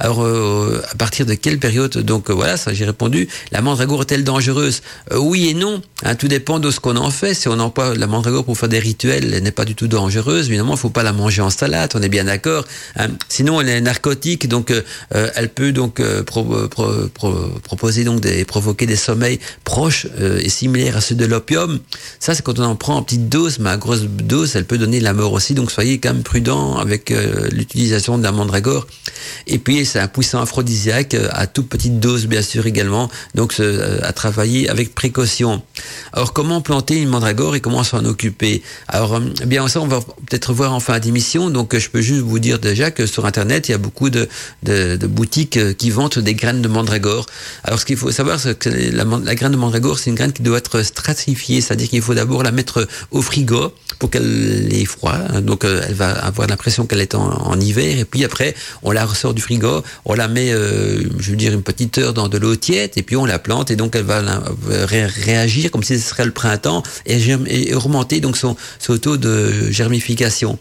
Alors, euh, à partir de quelle période Donc euh, voilà, ça j'ai répondu. La mandragore est-elle dangereuse? Euh, Oui et non. Hein, tout dépend de ce qu'on en fait. Si on emploie la mandragore pour faire des rituels, elle n'est pas du tout dangereuse. Évidemment, il faut pas la manger en salade. On est bien d'accord. Hein. Sinon, elle est narcotique, donc elle peut donc proposer donc des provoquer des sommeils proches et similaires à ceux de l'opium. Ça, c'est quand on en prend en petite dose, mais à grosse dose, elle peut donner la mort aussi. Donc soyez quand même prudent avec l'utilisation de la mandragore. Et puis c'est un puissant aphrodisiaque euh, à toute petite dose bien sûr également, donc euh, à travailler avec précaution. Alors comment planter une mandragore et comment s'en occuper? Alors euh, bien ça on va peut-être voir en fin d'émission. Donc je peux juste vous dire déjà que sur internet il y a beaucoup de, de, boutiques qui vendent des graines de mandragore. Alors ce qu'il faut savoir c'est que la, graine de mandragore c'est une graine qui doit être stratifiée, c'est-à-dire qu'il faut d'abord la mettre au frigo pour qu'elle ait froid. Donc elle va avoir l'impression qu'elle est en hiver et puis après on la ressort du frigo, on la met, euh, je veux dire, une petite heure dans de l'eau tiède, et puis on la plante, et donc elle va réagir comme si ce serait le printemps, et, et augmenter donc son, taux de germification.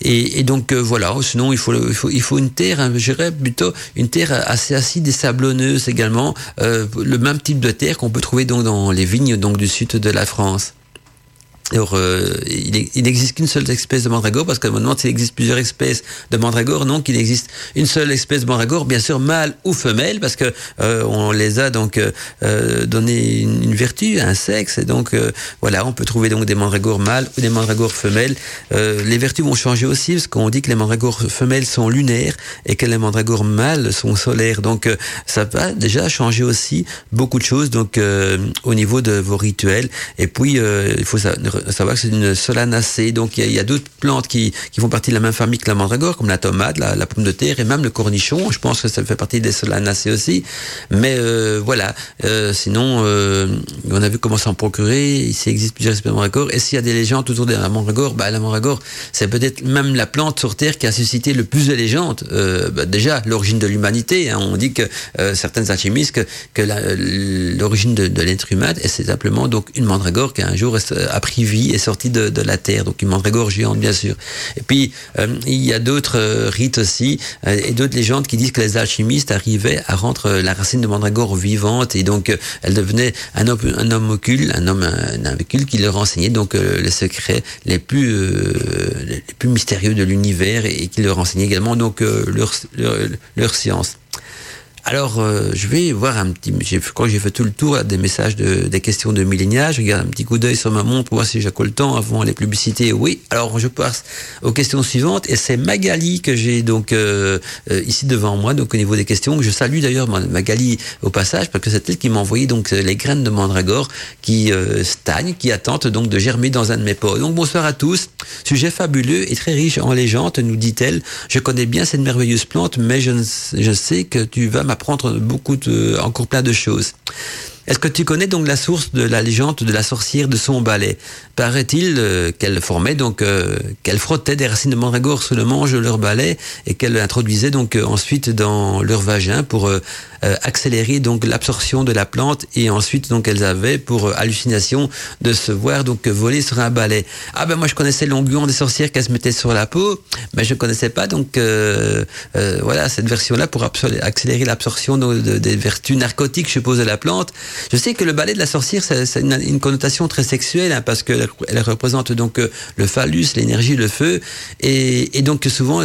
Et, donc voilà, sinon il faut, il faut, une terre, hein, je dirais plutôt une terre assez acide et sablonneuse également, le même type de terre qu'on peut trouver donc dans les vignes donc du sud de la France. Alors, euh, il n'existe qu'une seule espèce de mandragore, parce qu'on me demande s'il existe plusieurs espèces de mandragore. Non, qu'il existe une seule espèce de mandragore, bien sûr mâle ou femelle, parce que euh, on les a donc euh, donné une, vertu, un sexe, et donc voilà, on peut trouver donc des mandragores mâles ou des mandragores femelles. les vertus vont changer aussi, parce qu'on dit que les mandragores femelles sont lunaires et que les mandragores mâles sont solaires. Donc, ça va déjà changer aussi beaucoup de choses donc au niveau de vos rituels. Et puis, il faut ça savoir que c'est une solanacée. Donc il y a, d'autres plantes qui, qui, font partie de la même famille que la mandragore, comme la tomate, la, pomme de terre et même le cornichon. Je pense que ça fait partie des solanacées aussi. Mais euh, voilà. Euh, sinon, euh, on a vu comment s'en procurer. Ici existe plusieurs espèces de mandragore. Et s'il y a des légendes autour de la mandragore, bah, la mandragore, c'est peut-être même la plante sur terre qui a suscité le plus de légendes. Bah, déjà, l'origine de l'humanité. Hein. on dit que certaines alchimistes que, l'origine de, de l'être humain, c'est simplement donc une mandragore qui un jour a pris vie est sorti de, de la terre, donc une mandragore géante bien sûr. Et puis euh, il y a d'autres euh, rites aussi euh, et d'autres légendes qui disent que les alchimistes arrivaient à rendre la racine de mandragore vivante et donc elle devenait un homme, un homme occulte, un homme un, un qui leur enseignait donc les secrets les plus les plus mystérieux de l'univers et, qui leur enseignait également donc leur, leur, leur science. Alors, euh, je vais voir un petit. Quand j'ai fait tout le tour des messages de, des questions de millénial, je regarde un petit coup d'œil sur ma montre pour voir si j'ai le temps avant les publicités. Oui. Alors, je passe aux questions suivantes et c'est Magali que j'ai donc euh, euh, ici devant moi, donc au niveau des questions. Je salue d'ailleurs Magali au passage parce que c'est elle qui m'a envoyé donc les graines de mandragore qui stagnent, qui attendent donc de germer dans un de mes pots. Donc bonsoir à tous. Sujet fabuleux et très riche en légendes, nous dit-elle. Je connais bien cette merveilleuse plante, mais je, je sais que tu vas apprendre beaucoup de, encore plein de choses. Est-ce que tu connais donc la source de la légende de la sorcière de son balai? Paraît-il euh, qu'elle formait donc euh, qu'elle frottait des racines de mandragore sous le manche de leur balai et qu'elle introduisait donc euh, ensuite dans leur vagin pour accélérer donc l'absorption de la plante et ensuite donc elles avaient pour hallucination de se voir donc voler sur un balai. Ah ben moi je connaissais l'onguent des sorcières qu'elles se mettaient sur la peau, mais je connaissais pas donc voilà cette version là pour accélérer l'absorption des vertus narcotiques je suppose de la plante. Je sais que le balai de la sorcière, c'est une, connotation très sexuelle, hein, parce qu'elle elle représente donc euh, le phallus, l'énergie, le feu, et, donc souvent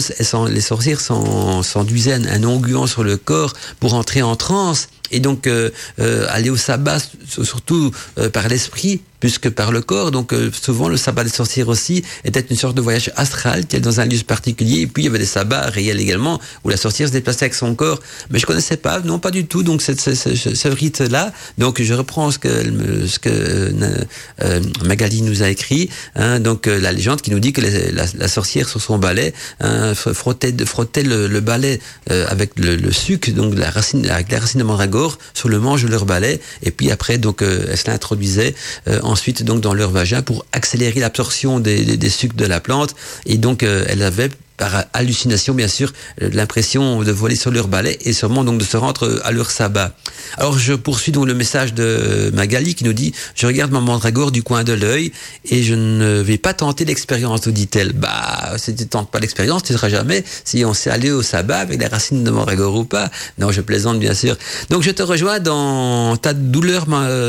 les sorcières s'enduisaient un, un onguent sur le corps pour entrer en transe et donc euh, euh, aller au sabbat surtout euh, par l'esprit plus que par le corps. Donc euh, souvent le sabbat des sorcières aussi était une sorte de voyage astral qui est dans un lieu particulier. Et puis il y avait des sabbats réels également où la sorcière se déplaçait avec son corps. Mais je connaissais pas, non pas du tout. Donc ce, ce, ce, rite-là. Donc je reprends ce que, ce que euh, Magali nous a écrit. Hein, donc euh, la légende qui nous dit que la, la, sorcière sur son balai hein, frottait, frottait le, le balai avec le, le, sucre, donc la racine, avec la racine de mandragore sur le manche de leur balai. Et puis après donc elle se l'introduisait ensuite donc dans leur vagin pour accélérer l'absorption des, sucres de la plante. Et donc euh, elle avait par hallucination bien sûr l'impression de voler sur leur balai et sûrement donc de se rendre à leur sabbat. Alors je poursuis donc le message de Magali qui nous dit je regarde ma mandragore du coin de l'œil et je ne vais pas tenter l'expérience nous dit-elle. Bah si tu tentes pas l'expérience tu ne seras jamais si on s'est allé au sabbat avec les racines de mandragore ou pas. Non je plaisante bien sûr. Donc je te rejoins dans ta douleur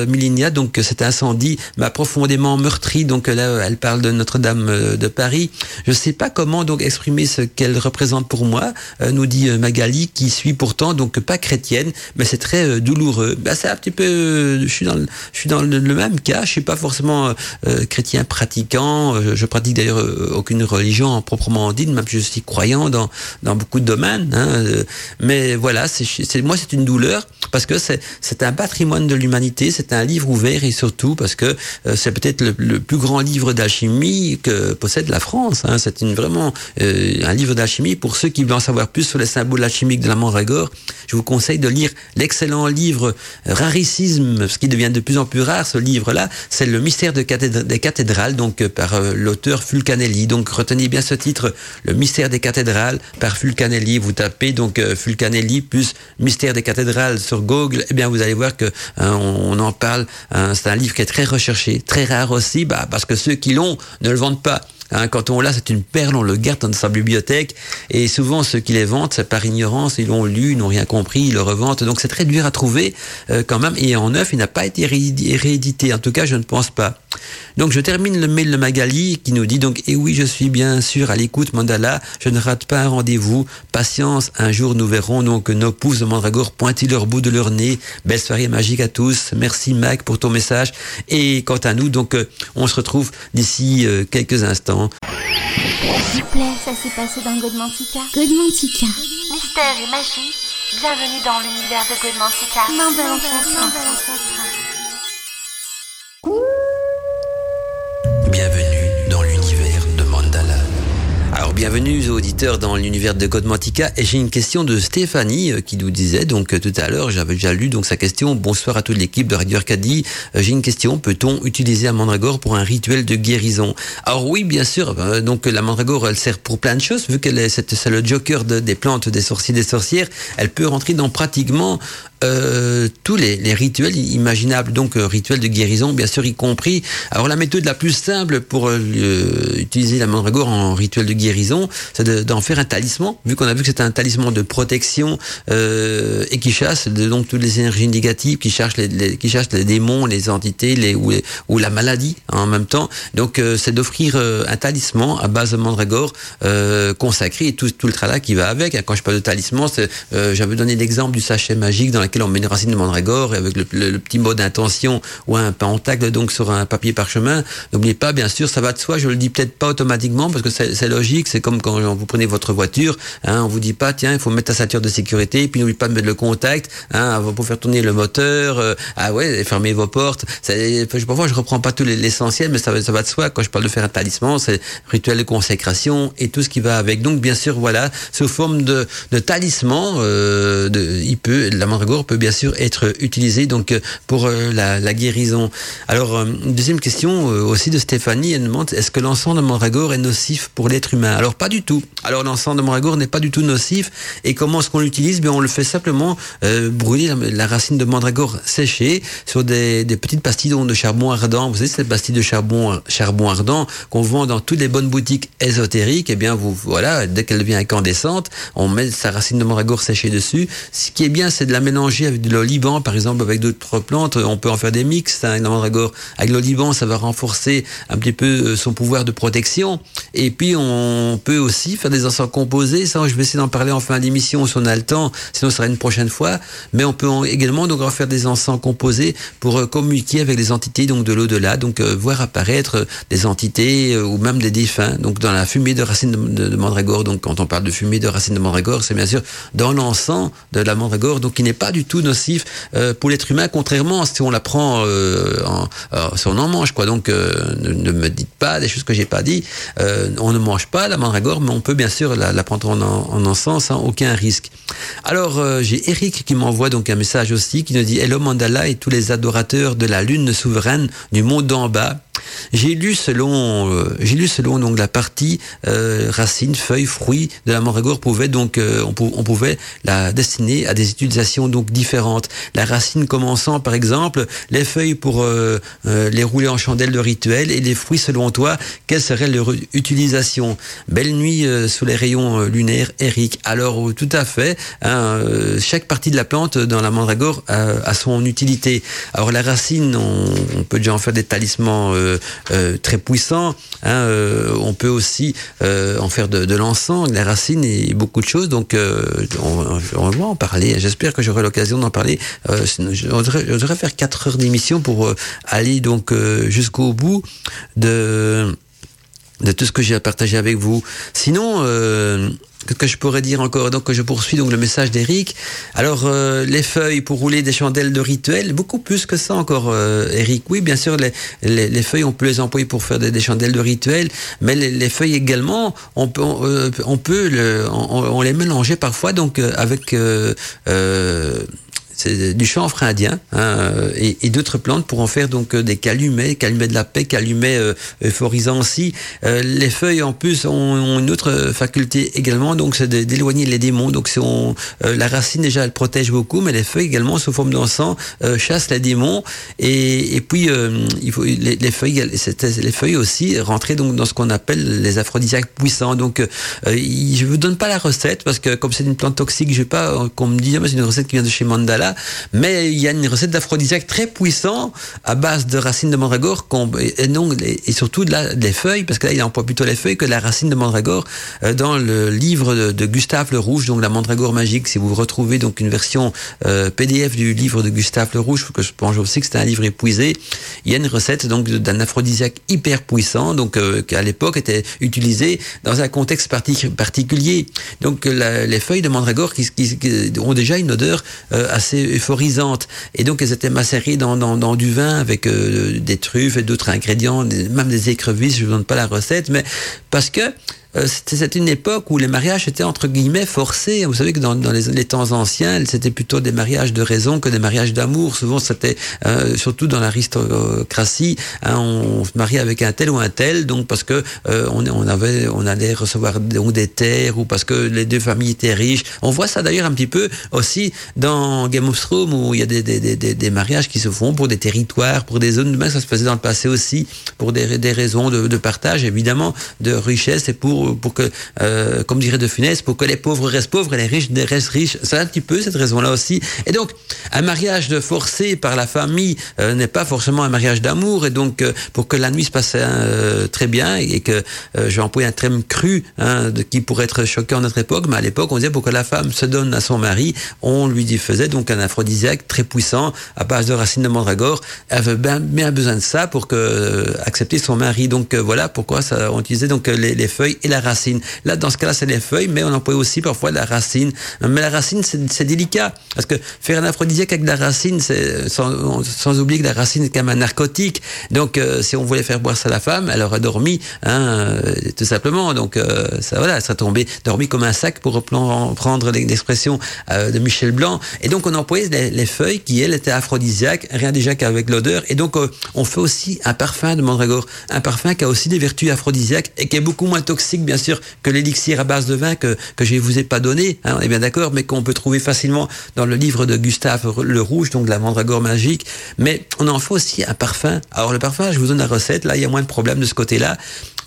Milinia donc cet incendie m'a profondément meurtri donc là elle parle de Notre-Dame de Paris. Je sais pas comment donc exprimer ce qu'elle représente pour moi, euh, nous dit euh, Magali, qui suit pourtant donc pas chrétienne, mais c'est très euh, douloureux. Ben, c'est un petit peu, je suis dans, le, je suis même cas. Je suis pas forcément chrétien pratiquant. Je, pratique d'ailleurs aucune religion proprement dite, même je suis croyant dans dans beaucoup de domaines. Hein, mais voilà, moi c'est une douleur parce que c'est c'est un patrimoine de l'humanité. C'est un livre ouvert et surtout parce que c'est peut-être le, plus grand livre d'alchimie que possède la France. Hein. C'est une vraiment un livre d'alchimie. Pour ceux qui veulent en savoir plus sur les symboles alchimiques de la mandragore, je vous conseille de lire l'excellent livre Rarissime, ce qui devient de plus en plus rare, ce livre-là. C'est le mystère de des cathédrales, donc euh, par euh, l'auteur Fulcanelli. Donc retenez bien ce titre, le mystère des cathédrales par Fulcanelli. Vous tapez donc euh, Fulcanelli plus mystère des cathédrales sur Google, eh bien vous allez voir que hein, on, en parle. Hein, c'est un livre qui est très recherché, très rare aussi, bah, parce que ceux qui l'ont ne le vendent pas Hein, quand on l'a, c'est une perle, on le garde dans sa bibliothèque. Et souvent, ceux qui les vendent, c'est par ignorance, ils l'ont lu, ils n'ont rien compris, ils le revendent. Donc c'est très dur à trouver euh, quand même. Et en neuf, il n'a pas été réédité. En tout cas, je ne pense pas. Donc je termine le mail de Magali qui nous dit donc et eh oui je suis bien sûr à l'écoute Mandala je ne rate pas un rendez-vous patience un jour nous verrons donc nos pouces de mandragore pointer leur bout de leur nez belle soirée magique à tous merci Mac pour ton message et quant à nous donc euh, on se retrouve d'ici euh, quelques instants s'il vous plaît ça s'est passé dans Godmantica. Godmantica. Mystère et magie bienvenue dans l'univers de Godmantica. Bienvenue bienvenue aux auditeurs dans l'univers de Godmantica et j'ai une question de Stéphanie euh, qui nous disait donc euh, tout à l'heure j'avais déjà lu donc sa question. Bonsoir à toute l'équipe de Radio Arcadie. Euh, j'ai une question. Peut-on utiliser la mandragore pour un rituel de guérison? Alors oui bien sûr. Donc la mandragore elle sert pour plein de choses. Vu qu'elle est c'est le joker des plantes des sorciers des sorcières elle peut rentrer dans pratiquement tous les, rituels imaginables, donc euh, rituels de guérison, bien sûr, y compris. Alors la méthode la plus simple pour utiliser la mandragore en rituel de guérison, c'est d'en faire un talisman, vu qu'on a vu que c'est un talisman de protection euh, et qui chasse donc toutes les énergies négatives, qui cherche les, qui chasse les démons, les entités, ou, la maladie en même temps. Donc c'est d'offrir un talisman à base de mandragore consacré et tout, le travail qui va avec. Quand je parle de talisman, j'avais donné l'exemple du sachet magique dans on met une racine de mandragore avec le, petit mot d'intention ou un pentacle donc sur un papier parchemin. N'oubliez pas, bien sûr, ça va de soi. Je le dis peut-être pas automatiquement parce que c'est logique. C'est comme quand vous prenez votre voiture, hein, on vous dit pas, tiens, il faut mettre ta ceinture de sécurité, puis n'oubliez pas de mettre le contact hein, pour faire tourner le moteur. Euh, ah ouais, fermer vos portes. Parfois, je reprends pas tout l'essentiel, mais ça, ça va de soi. Quand je parle de faire un talisman, c'est rituel de consécration et tout ce qui va avec. Donc, bien sûr, voilà, sous forme de, de talisman, euh, il peut, la mandragore peut bien sûr être utilisé donc euh, pour euh, la, la guérison. Alors euh, deuxième question aussi de Stéphanie, elle demande est-ce que l'encens de mandragore est nocif pour l'être humain? Alors pas du tout. Alors l'encens de mandragore n'est pas du tout nocif et comment est-ce qu'on l'utilise? Bien on le fait simplement brûler la, racine de mandragore séchée sur des, des petites pastilles de charbon ardent. Vous savez cette pastille de charbon charbon ardent qu'on vend dans toutes les bonnes boutiques ésotériques. Et eh bien vous voilà dès qu'elle devient incandescente, on met sa racine de mandragore séchée dessus. Ce qui est bien, c'est de la mélanger avec de l'oliban, par exemple, avec d'autres plantes. On peut en faire des mix. Hein, mandragore avec l'oliban, ça va renforcer un petit peu euh, son pouvoir de protection. Et puis, on peut aussi faire des encens composés. Ça, je vais essayer d'en parler en fin d'émission si on a le temps. Sinon, ce sera une prochaine fois. Mais on peut également donc en faire des encens composés pour euh, communiquer avec les entités donc de l'au-delà. Donc, euh, voir apparaître des entités ou même des défunts. Donc, dans la fumée de racines de, mandragore. Donc, quand on parle de fumée de racines de mandragore, c'est bien sûr dans l'encens de la mandragore. Donc, qui n'est pas du tout nocif euh, pour l'être humain, contrairement si on la prend, euh, en, euh, si on en mange, quoi. Donc, ne, me dites pas des choses que j'ai pas dit. on ne mange pas la mandragore, mais on peut bien sûr la, prendre en, en, encens sans aucun risque. Alors, j'ai Eric qui m'envoie donc un message aussi qui nous dit Hello Mandala et tous les adorateurs de la lune souveraine du monde d'en bas. J'ai lu selon, euh, j'ai lu selon donc la partie euh, racines, feuilles, fruits de la mandragore pouvait donc euh, on, on, pouvait la destiner à des utilisations donc différentes. La racine commençant par exemple les feuilles pour les rouler en chandelle de rituel et les fruits selon toi quelle serait leur utilisation? Belle nuit sous les rayons lunaires, Eric. Alors tout à fait. Hein, chaque partie de la plante dans la mandragore a, son utilité. Alors la racine, on, on peut déjà en faire des talismans euh, très puissant. Hein, euh, on peut aussi euh, en faire de, l'encens, de la racine et beaucoup de choses. Donc, on, va en parler. J'espère que j'aurai l'occasion d'en parler. je, voudrais, faire 4 heures d'émission pour aller donc jusqu'au bout de de tout ce que j'ai à partager avec vous. Sinon, Qu'est-ce que je pourrais dire encore Donc je poursuis donc le message d'Eric. Alors euh, les feuilles pour rouler des chandelles de rituel, beaucoup plus que ça encore, euh, Eric. Oui, bien sûr, les, les, feuilles on peut les employer pour faire des, chandelles de rituel, mais les, feuilles également, on peut on, euh, peut le, on, les mélanger parfois donc avec c'est du chanvre indien hein, et, et d'autres plantes pour en faire donc des calumets, calumets de la paix, calumets euphorisants aussi. les feuilles en plus ont, ont, une autre faculté également, donc c'est d'éloigner les démons. Donc c'est la racine déjà elle protège beaucoup, mais les feuilles également sous forme d'encens chassent les démons et, et puis il faut les, les feuilles, les feuilles aussi rentrer donc dans ce qu'on appelle les aphrodisiaques puissants. Donc, euh, je vous donne pas la recette parce que comme c'est une plante toxique, je vais pas euh, qu'on me dise ah, c'est une recette qui vient de chez Mandala, mais il y a une recette d'aphrodisiaque très puissant à base de racines de mandragore et, non, et surtout de la, des feuilles parce que là il emploie plutôt les feuilles que la racine de mandragore euh, dans le livre de, Gustave le Rouge, donc la mandragore magique. Si vous retrouvez donc une version PDF du livre de Gustave le Rouge, que je pense aussi que c'est un livre épuisé, il y a une recette donc d'un aphrodisiaque hyper puissant, donc à l'époque était utilisé dans un contexte particulier. Donc les feuilles de mandragore qui, ont déjà une odeur euh, assez euphorisante. Et donc elles étaient macérées dans, dans, du vin avec euh, des truffes et d'autres ingrédients, même des écrevisses, je ne vous donne pas la recette, mais parce que euh, c'était une époque où les mariages étaient entre guillemets forcés. Vous savez que dans, dans les, temps anciens, c'était plutôt des mariages de raison que des mariages d'amour. Souvent, c'était euh, surtout dans l'aristocratie, hein, on, se mariait avec un tel ou un tel, donc parce que euh, on, avait, on allait recevoir donc, des terres ou parce que les deux familles étaient riches. On voit ça d'ailleurs un petit peu aussi dans Game of Thrones où il y a des, des, des, des, mariages qui se font pour des territoires, pour des zones. Même ça se faisait dans le passé aussi pour des, des raisons de, de partage, évidemment, de richesse et pour pour, que, euh, comme dirait De Funès, pour que les pauvres restent pauvres et les riches restent riches. C'est un petit peu cette raison-là aussi. Et donc, un mariage forcé par la famille euh, n'est pas forcément un mariage d'amour. Et donc, euh, pour que la nuit se passe très bien et que je vais employer un terme cru hein, de, qui pourrait être choquant en notre époque, mais à l'époque, on disait pour que la femme se donne à son mari, on lui faisait donc un aphrodisiaque très puissant à base de racines de mandragore. Elle avait bien, besoin de ça pour accepter son mari. Donc voilà pourquoi on utilisait donc les, les feuilles et la racine. Là, dans ce cas-là, c'est les feuilles, mais on emploie aussi parfois la racine. Mais la racine, c'est délicat. Parce que faire un aphrodisiaque avec la racine, c'est sans, sans, oublier que la racine est quand même un narcotique. Donc, euh, si on voulait faire boire ça à la femme, elle aurait dormi, hein, euh, tout simplement. Donc, euh, ça, voilà, elle serait tombée, dormi comme un sac pour reprendre l'expression de Michel Blanc. Et donc, on employait les, les, feuilles qui, elles, étaient aphrodisiaques, rien déjà qu'avec l'odeur. Et donc, on fait aussi un parfum de mandragore. Un parfum qui a aussi des vertus aphrodisiaques et qui est beaucoup moins toxique, bien sûr, que l'élixir à base de vin que, je ne vous ai pas donné, hein, on est bien d'accord, mais qu'on peut trouver facilement dans le livre de Gustave Le Rouge, donc la mandragore magique. Mais on en faut aussi un parfum. Alors le parfum, je vous donne la recette, là il y a moins de problèmes de ce côté-là.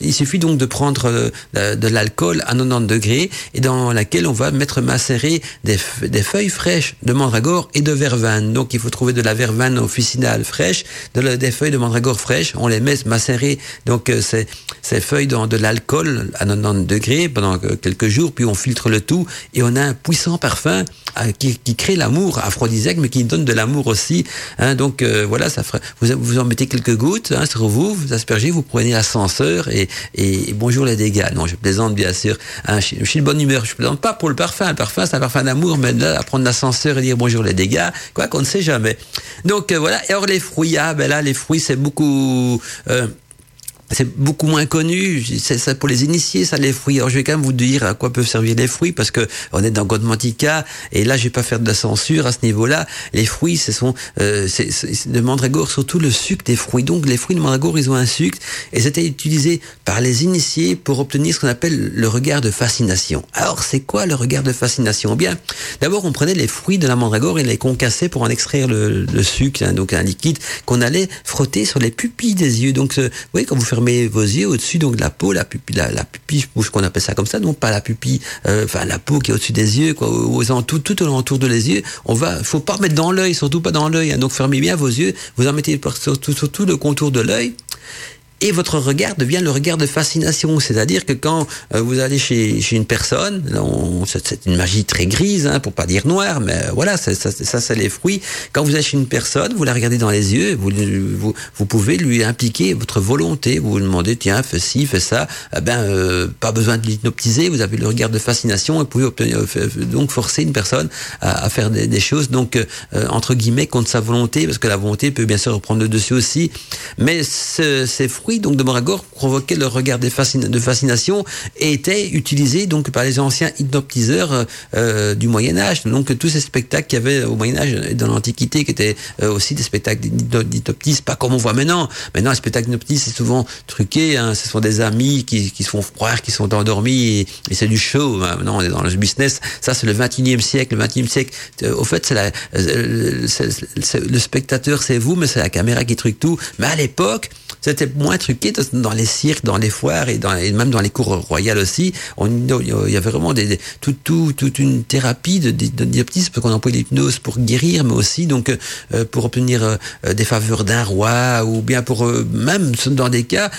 Il suffit donc de prendre euh, de l'alcool à 90 degrés et dans laquelle on va mettre macérer des, des, feuilles fraîches de mandragore et de verveine. Donc il faut trouver de la verveine officinale fraîche, de des feuilles de mandragore fraîches. On les met macérer donc euh, ces, ces feuilles dans de l'alcool à 90 degrés pendant quelques jours, puis on filtre le tout et on a un puissant parfum euh, qui, qui crée l'amour aphrodisiaque, mais qui donne de l'amour aussi. Hein, donc euh, voilà, ça fera, vous, vous en mettez quelques gouttes hein, sur vous, vous aspergez, vous prenez l'ascenseur et, et, bonjour les dégâts. Non, je plaisante bien sûr. Hein, je, suis de bonne humeur. Je plaisante pas pour le parfum. Le parfum, c'est un parfum d'amour, mais là, à prendre l'ascenseur et dire bonjour les dégâts, quoi qu'on ne sait jamais. Donc euh, voilà. Et alors les fruits, ah ben là, les fruits, c'est beaucoup c'est beaucoup moins connu. C'est ça pour les initiés, ça les fruits. Alors je vais quand même vous dire à quoi peuvent servir les fruits parce que on est dans Godmantica et là je vais pas faire de la censure à ce niveau-là. Les fruits, ce sont euh, c'est, de mandragore surtout le sucre des fruits. Donc les fruits de mandragore, ils ont un sucre et c'était utilisé par les initiés pour obtenir ce qu'on appelle le regard de fascination. Alors c'est quoi le regard de fascination? Bien, d'abord on prenait les fruits de la mandragore et les concassait pour en extraire le, le sucre, hein, donc un liquide qu'on allait frotter sur les pupilles des yeux. Donc vous voyez quand vous fermez vos yeux au-dessus donc de la peau, la pupille, la, la pupille, ce qu'on appelle ça comme ça, non pas la pupille, euh, enfin la peau qui est au-dessus des yeux, quoi, aux tout, tout autour de les yeux. On va, faut pas mettre dans l'œil, surtout pas dans l'œil. Hein. donc fermez bien vos yeux, vous en mettez surtout sur tout le contour de l'œil et votre regard devient le regard de fascination. C'est-à-dire que quand euh, vous allez chez, chez une personne, c'est une magie très grise, hein, pour pas dire noire, mais voilà, ça, ça, ça c'est les fruits. Quand vous allez chez une personne, vous la regardez dans les yeux, vous, vous, vous pouvez lui impliquer votre volonté. Vous vous demandez, tiens, fais ci, fais ça. Eh ben, euh, pas besoin de l'hypnotiser. Vous avez le regard de fascination et vous pouvez obtenir, euh, donc forcer une personne à, à faire des, des, choses, donc entre guillemets, contre sa volonté, parce que la volonté peut bien sûr reprendre le dessus aussi. Mais ce, ces fruits donc de Moragor provoquait le regard de, fascination et était utilisé donc par les anciens hypnotiseurs euh, du Moyen Âge. Donc tous ces spectacles qu'il y avait au Moyen Âge et dans l'Antiquité qui étaient aussi des spectacles d'hypnotisme, pas comme on voit maintenant. Maintenant, un spectacle d'hypnotisme c'est souvent truqué. Hein. Ce sont des amis qui, qui se font croire qu'ils sont endormis et, c'est du show. Hein. Maintenant, on est dans le business. Ça, c'est le 21e siècle. Le 21e siècle, au fait, c'est le spectateur, c'est vous, mais c'est la caméra qui truque tout. Mais à l'époque, c'était moins truqué dans les cirques, dans les foires et, même dans les cours royales aussi. On, il y avait vraiment toute une thérapie de, de, parce qu'on employait l'hypnose pour guérir, mais aussi donc euh, pour obtenir euh, des faveurs d'un roi ou bien pour euh, même dans des cas,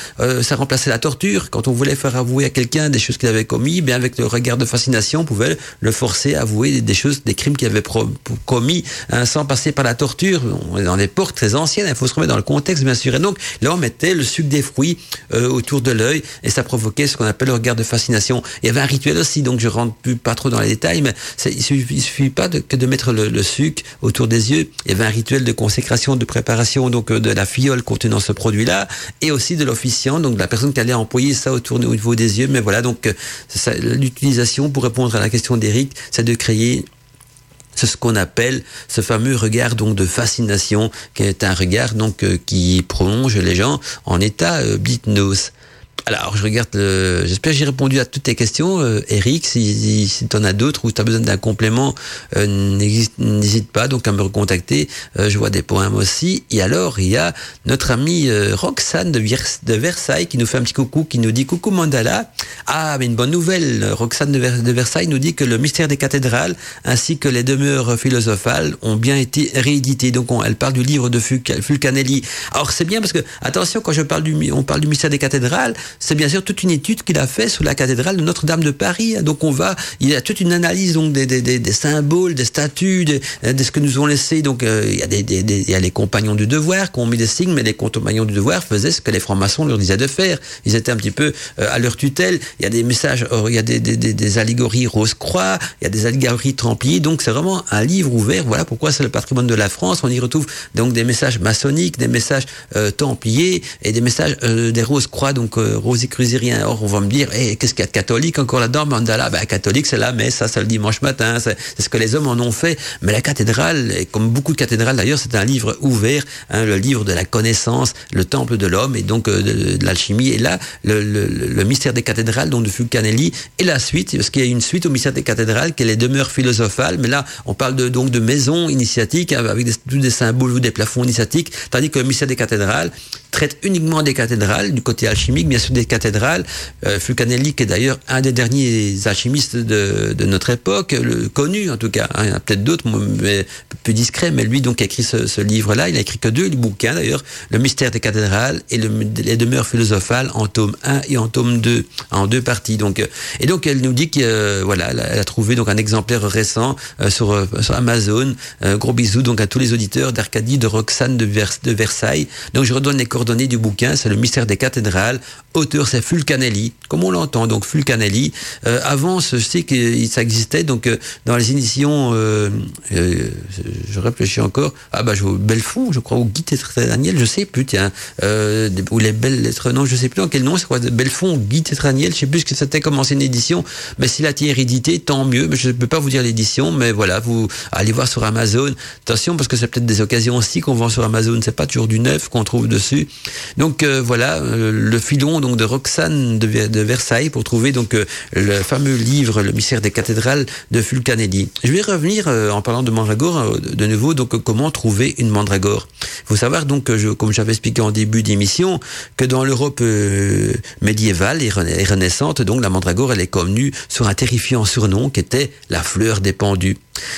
ça remplaçait la torture. Quand on voulait faire avouer à quelqu'un des choses qu'il avait commis, bien avec le regard de fascination, on pouvait le forcer à avouer des choses, des crimes qu'il avait commis, hein, sans passer par la torture. On est dans des portes très anciennes. Il faut se remettre dans le contexte, bien sûr. Et donc là, on le sucre des fruits euh, autour de l'œil et ça provoquait ce qu'on appelle le regard de fascination. Il y avait un rituel aussi, donc je rentre plus pas trop dans les détails, mais il suffit, suffit pas que de mettre le, sucre autour des yeux. Il y avait un rituel de consécration, de préparation donc euh, de la fiole contenant ce produit-là et aussi de l'officiant, donc de la personne qui allait employer ça autour au niveau des yeux. Mais voilà, donc euh, l'utilisation pour répondre à la question d'Eric, c'est de créer c'est ce qu'on appelle ce fameux regard donc de fascination, qui est un regard donc euh, qui prolonge les gens en état euh. Alors, je regarde, j'espère que j'ai répondu à toutes tes questions. Euh, Eric, si, si, tu en as d'autres ou tu besoin d'un complément, euh, n'hésite pas donc à me recontacter. Euh, je vois des poèmes aussi. Et alors, il y a notre amie Roxane de, Versailles qui nous fait un petit coucou, qui nous dit coucou Mandala. Ah, mais une bonne nouvelle. Roxane de, Versailles nous dit que le mystère des cathédrales ainsi que les demeures philosophales ont bien été réédités. Donc, on, elle parle du livre de Fulcanelli. Alors, c'est bien parce que, attention, quand je parle du, on parle du mystère des cathédrales, c'est bien sûr toute une étude qu'il a fait sur la cathédrale de Notre-Dame de Paris. Donc on va, il y a toute une analyse donc des, des, des, symboles, des statues, de, ce que nous ont laissé. Donc euh, il y a des, il y a les compagnons du devoir qui ont mis des signes, mais les compagnons du devoir faisaient ce que les francs-maçons leur disaient de faire. Ils étaient un petit peu euh, à leur tutelle. Il y a des messages, il y a des, des allégories rose-croix, il y a des allégories templiers. Donc c'est vraiment un livre ouvert. Voilà pourquoi c'est le patrimoine de la France. On y retrouve donc des messages maçonniques, des messages euh, templiers et des messages des rose-croix. Donc rosicrucérien. Or, on va me dire, hey, qu'est-ce qu'il y a de catholique encore là-dedans? Mandala, ben, catholique, c'est la messe, ça, c'est le dimanche matin, c'est ce que les hommes en ont fait. Mais la cathédrale, comme beaucoup de cathédrales d'ailleurs, c'est un livre ouvert, hein, le livre de la connaissance, le temple de l'homme et donc euh, de, l'alchimie. Et là, le, le, le, mystère des cathédrales, donc de Fulcanelli, et la suite, parce qu'il y a une suite au mystère des cathédrales, qui est les demeures philosophales. Mais là, on parle de, donc de maisons initiatiques hein, avec des, tous des symboles ou des plafonds initiatiques, tandis que le mystère des cathédrales traite uniquement des cathédrales, du côté alchimique, bien sûr des cathédrales. Euh, Fulcanelli, qui est d'ailleurs un des derniers alchimistes de, de notre époque, le, connu en tout cas. Hein. il y en a peut-être d'autres, mais plus discrets, mais lui donc a écrit ce, livre-là. Il a écrit que deux bouquins d'ailleurs, Le mystère des cathédrales et le, Les demeures philosophales en tome 1 et en tome 2, en deux parties. Donc, euh, et donc elle nous dit que euh, voilà, elle a trouvé donc un exemplaire récent euh, sur, sur Amazon. gros bisous donc à tous les auditeurs d'Arcadie, de Roxane de, de Versailles. Donc je redonne les coordonnées du bouquin, c'est Le mystère des cathédrales. Auteur c'est Fulcanelli, comme on l'entend. Donc Fulcanelli? Euh, avant, je sais que ça existait. Donc euh, dans les éditions, euh, euh, je réfléchis encore. Ah bah je Belfond, je crois, ou Guy Tétraniel, je sais plus. Tiens, euh, ou les belles lettres. Non, je sais plus en quel nom. C'est quoi Belfond, Guy Tétraniel. Je sais plus ce que c'était comme ancienne édition. Mais si la été hérédité, tant mieux. Mais je ne peux pas vous dire l'édition. Mais voilà, vous allez voir sur Amazon. Attention parce que c'est peut-être des occasions aussi qu'on vend sur Amazon. C'est pas toujours du neuf qu'on trouve dessus. Donc voilà, le filon donc de Roxane de, Versailles pour trouver donc euh, le fameux livre Le mystère des cathédrales de Fulcanelli. Je vais revenir euh, en parlant de mandragore euh, de nouveau donc comment trouver une mandragore. Il faut savoir donc je, comme j'avais expliqué en début d'émission que dans l'Europe médiévale et renaissante donc la mandragore elle est connue sur un terrifiant surnom qui était la fleur des pendus.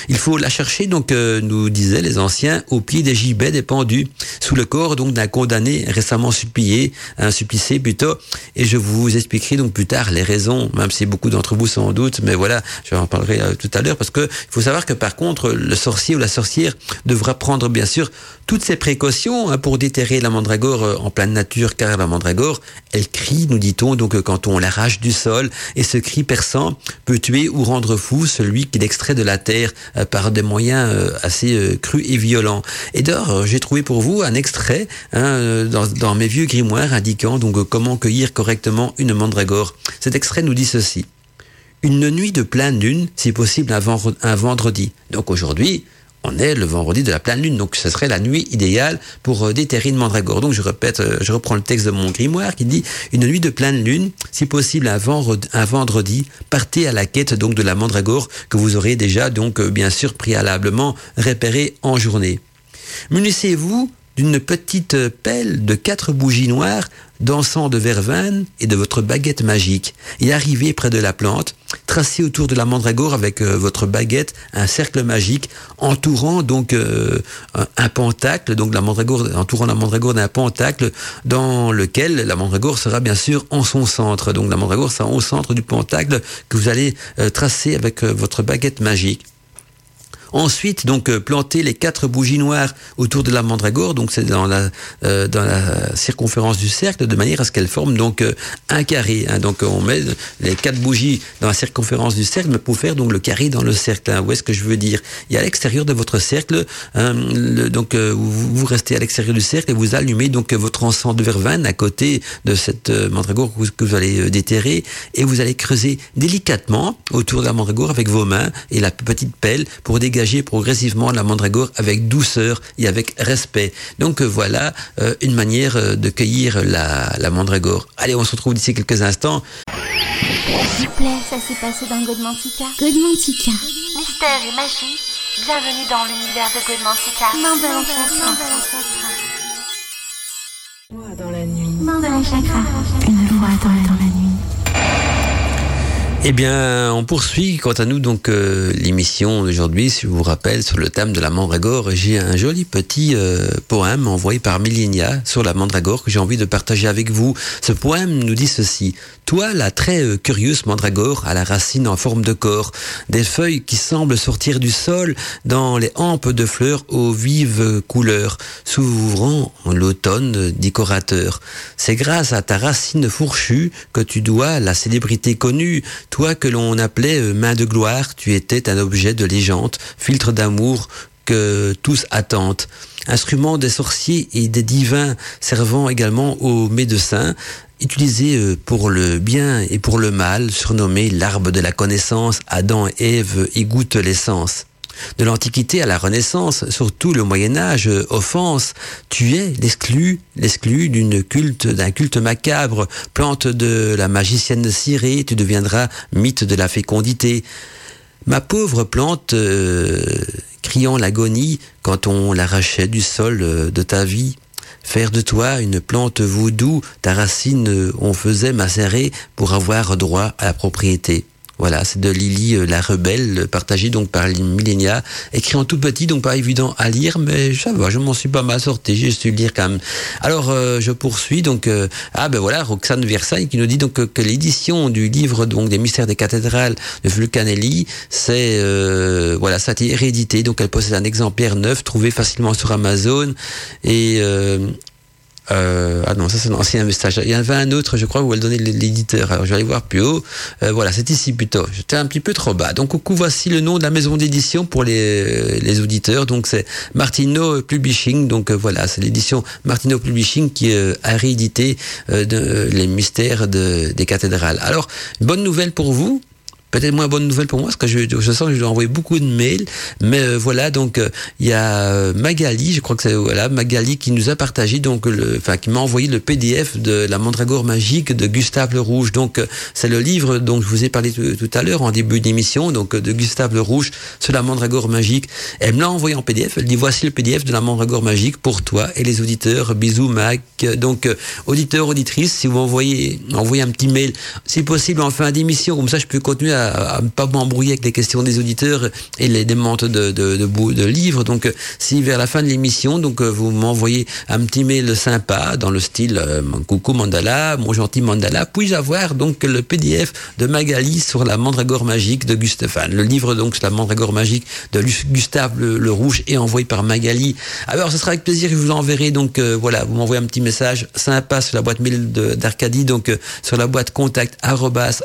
Il faut la chercher, donc, euh, nous disaient les anciens, au pied des gibets des pendus, sous le corps donc d'un condamné récemment supplié, supplicé plutôt. Et je vous expliquerai donc plus tard les raisons, même si beaucoup d'entre vous sans doute, mais voilà, je en parlerai euh, tout à l'heure, parce que il faut savoir que par contre, le sorcier ou la sorcière devra prendre bien sûr toutes ces précautions hein, pour déterrer la mandragore euh, en pleine nature, car la mandragore, elle crie, nous dit-on, donc quand on l'arrache du sol, et ce cri perçant peut tuer ou rendre fou celui qui l'extrait de la terre euh, par des moyens euh, assez euh, crus et violents. Et d'ailleurs, j'ai trouvé pour vous un extrait hein, dans, mes vieux grimoires indiquant comment cueillir correctement une mandragore. Cet extrait nous dit ceci. Une nuit de pleine lune, si possible un vendredi. Donc aujourd'hui, on est le vendredi de la pleine lune, donc ce serait la nuit idéale pour euh, déterrer une mandragore. Donc je répète, euh, je reprends le texte de mon grimoire qui dit une nuit de pleine lune, si possible un vendredi, partez à la quête donc de la mandragore que vous aurez déjà donc euh, bien sûr préalablement repérée en journée. Munissez-vous d'une petite pelle de quatre bougies noires dansant de verveine et de votre baguette magique, et arrivez près de la plante, tracez autour de la mandragore avec euh, votre baguette un cercle magique entourant donc euh, un pentacle, donc la mandragore, entourant la mandragore d'un pentacle dans lequel la mandragore sera bien sûr en son centre. Donc la mandragore sera au centre du pentacle que vous allez euh, tracer avec votre baguette magique. Ensuite, donc euh, planter les quatre bougies noires autour de la mandragore, donc c'est dans la euh, dans la circonférence du cercle, de manière à ce qu'elle forme donc euh, un carré. Hein. Donc on met les quatre bougies dans la circonférence du cercle pour faire donc le carré dans le cercle. Hein. Où est-ce que je veux dire? A à l'extérieur de votre cercle, hein, donc vous, restez à l'extérieur du cercle et vous allumez donc votre encens de verveine à côté de cette mandragore que vous allez déterrer et vous allez creuser délicatement autour de la mandragore avec vos mains et la petite pelle pour dégager progressivement la mandragore avec douceur et avec respect. Donc euh, voilà euh, une manière euh, de cueillir la, la mandragore. Allez, on se retrouve d'ici quelques instants. S'il vous plaît, ça s'est passé dans Godmantica. Godmantica. Mystère et magie, bienvenue dans l'univers de Godmantica. Main de dans la nuit. Main de la chakra. Une fois dans la nuit. Eh bien, on poursuit quant à nous donc euh, l'émission d'aujourd'hui. Si je vous rappelle sur le thème de la mandragore, j'ai un joli petit euh, poème envoyé par Millenia sur la mandragore que j'ai envie de partager avec vous. Ce poème nous dit ceci toi, la très euh, curieuse mandragore à la racine en forme de corps, des feuilles qui semblent sortir du sol dans les hampes de fleurs aux vives couleurs, s'ouvrant l'automne décorateur. C'est grâce à ta racine fourchue que tu dois la célébrité connue, que l'on appelait euh, main de gloire, tu étais un objet de légende, filtre d'amour que tous attendent instrument des sorciers et des divins servant également aux médecins, utilisé euh, pour le bien et pour le mal, surnommé l'arbre de la connaissance, Adam et Ève y goûtent l'essence. De l'Antiquité à la Renaissance, surtout le Moyen Âge, euh, offense, tu es l'exclu, l'exclu d'une culte, d'un culte macabre, plante de la magicienne cirée, tu deviendras mythe de la fécondité. Ma pauvre plante, euh, criant l'agonie quand on l'arrachait du sol de ta vie, Faire de toi une plante vaudou, ta racine on faisait macérer pour avoir droit à la propriété. Voilà, c'est de Lily euh, la rebelle, partagée donc par Millenia, écrit en tout petit, donc pas évident à lire, mais ça va, je m'en suis pas mal sorti, j'ai su lire quand même. Alors euh, je poursuis donc euh, ah ben voilà Roxane Versailles qui nous dit donc que, l'édition du livre donc des mystères des cathédrales de Vulcanelli, c'est voilà ça a été réédité, donc elle possède un exemplaire neuf trouvé facilement sur Amazon et euh, ah non, ça c'est un ancien message. Il y en avait un autre, je crois, où elle donnait l'éditeur. Alors je vais aller voir plus haut. Euh, voilà, c'est ici plutôt. J'étais un petit peu trop bas. Donc au coup, voici le nom de la maison d'édition pour les, les auditeurs. Donc c'est Martino Publishing. Donc euh, voilà, c'est l'édition Martino Publishing qui euh, a réédité de, les mystères de, des cathédrales. Alors, bonne nouvelle pour vous peut-être moins bonne nouvelle pour moi, parce que je, je sens que je dois envoyer beaucoup de mails. Mais euh, voilà, donc euh, il y a euh, Magali, je crois que c'est voilà Magali qui nous a partagé donc le, enfin qui m'a envoyé le PDF de la Mandragore magique de Gustave Le Rouge. Donc c'est le livre dont je vous ai parlé tout, à l'heure en début d'émission, donc de Gustave Le Rouge sur la Mandragore magique. Elle me l'a envoyé en PDF. Elle dit voici le PDF de la Mandragore magique pour toi et les auditeurs. Bisous Mac. Donc auditeurs auditrices, si vous envoyez envoyez un petit mail, si possible en fin d'émission, comme ça je peux continuer à à, ne pas m'embrouiller avec les questions des auditeurs et les demandes de, de, de, livres. Donc, si vers la fin de l'émission, donc euh, vous m'envoyez un petit mail sympa dans le style euh, coucou mandala, mon gentil mandala, puis-je avoir donc le PDF de Magali sur la mandragore magique de Gustave, le livre donc sur la mandragore magique de Gustave le, Rouge et envoyé par Magali. Alors, ce sera avec plaisir que je vous enverrai. Donc, euh, voilà, vous m'envoyez un petit message sympa sur la boîte mail d'Arcadie, donc sur la boîte contact arrobas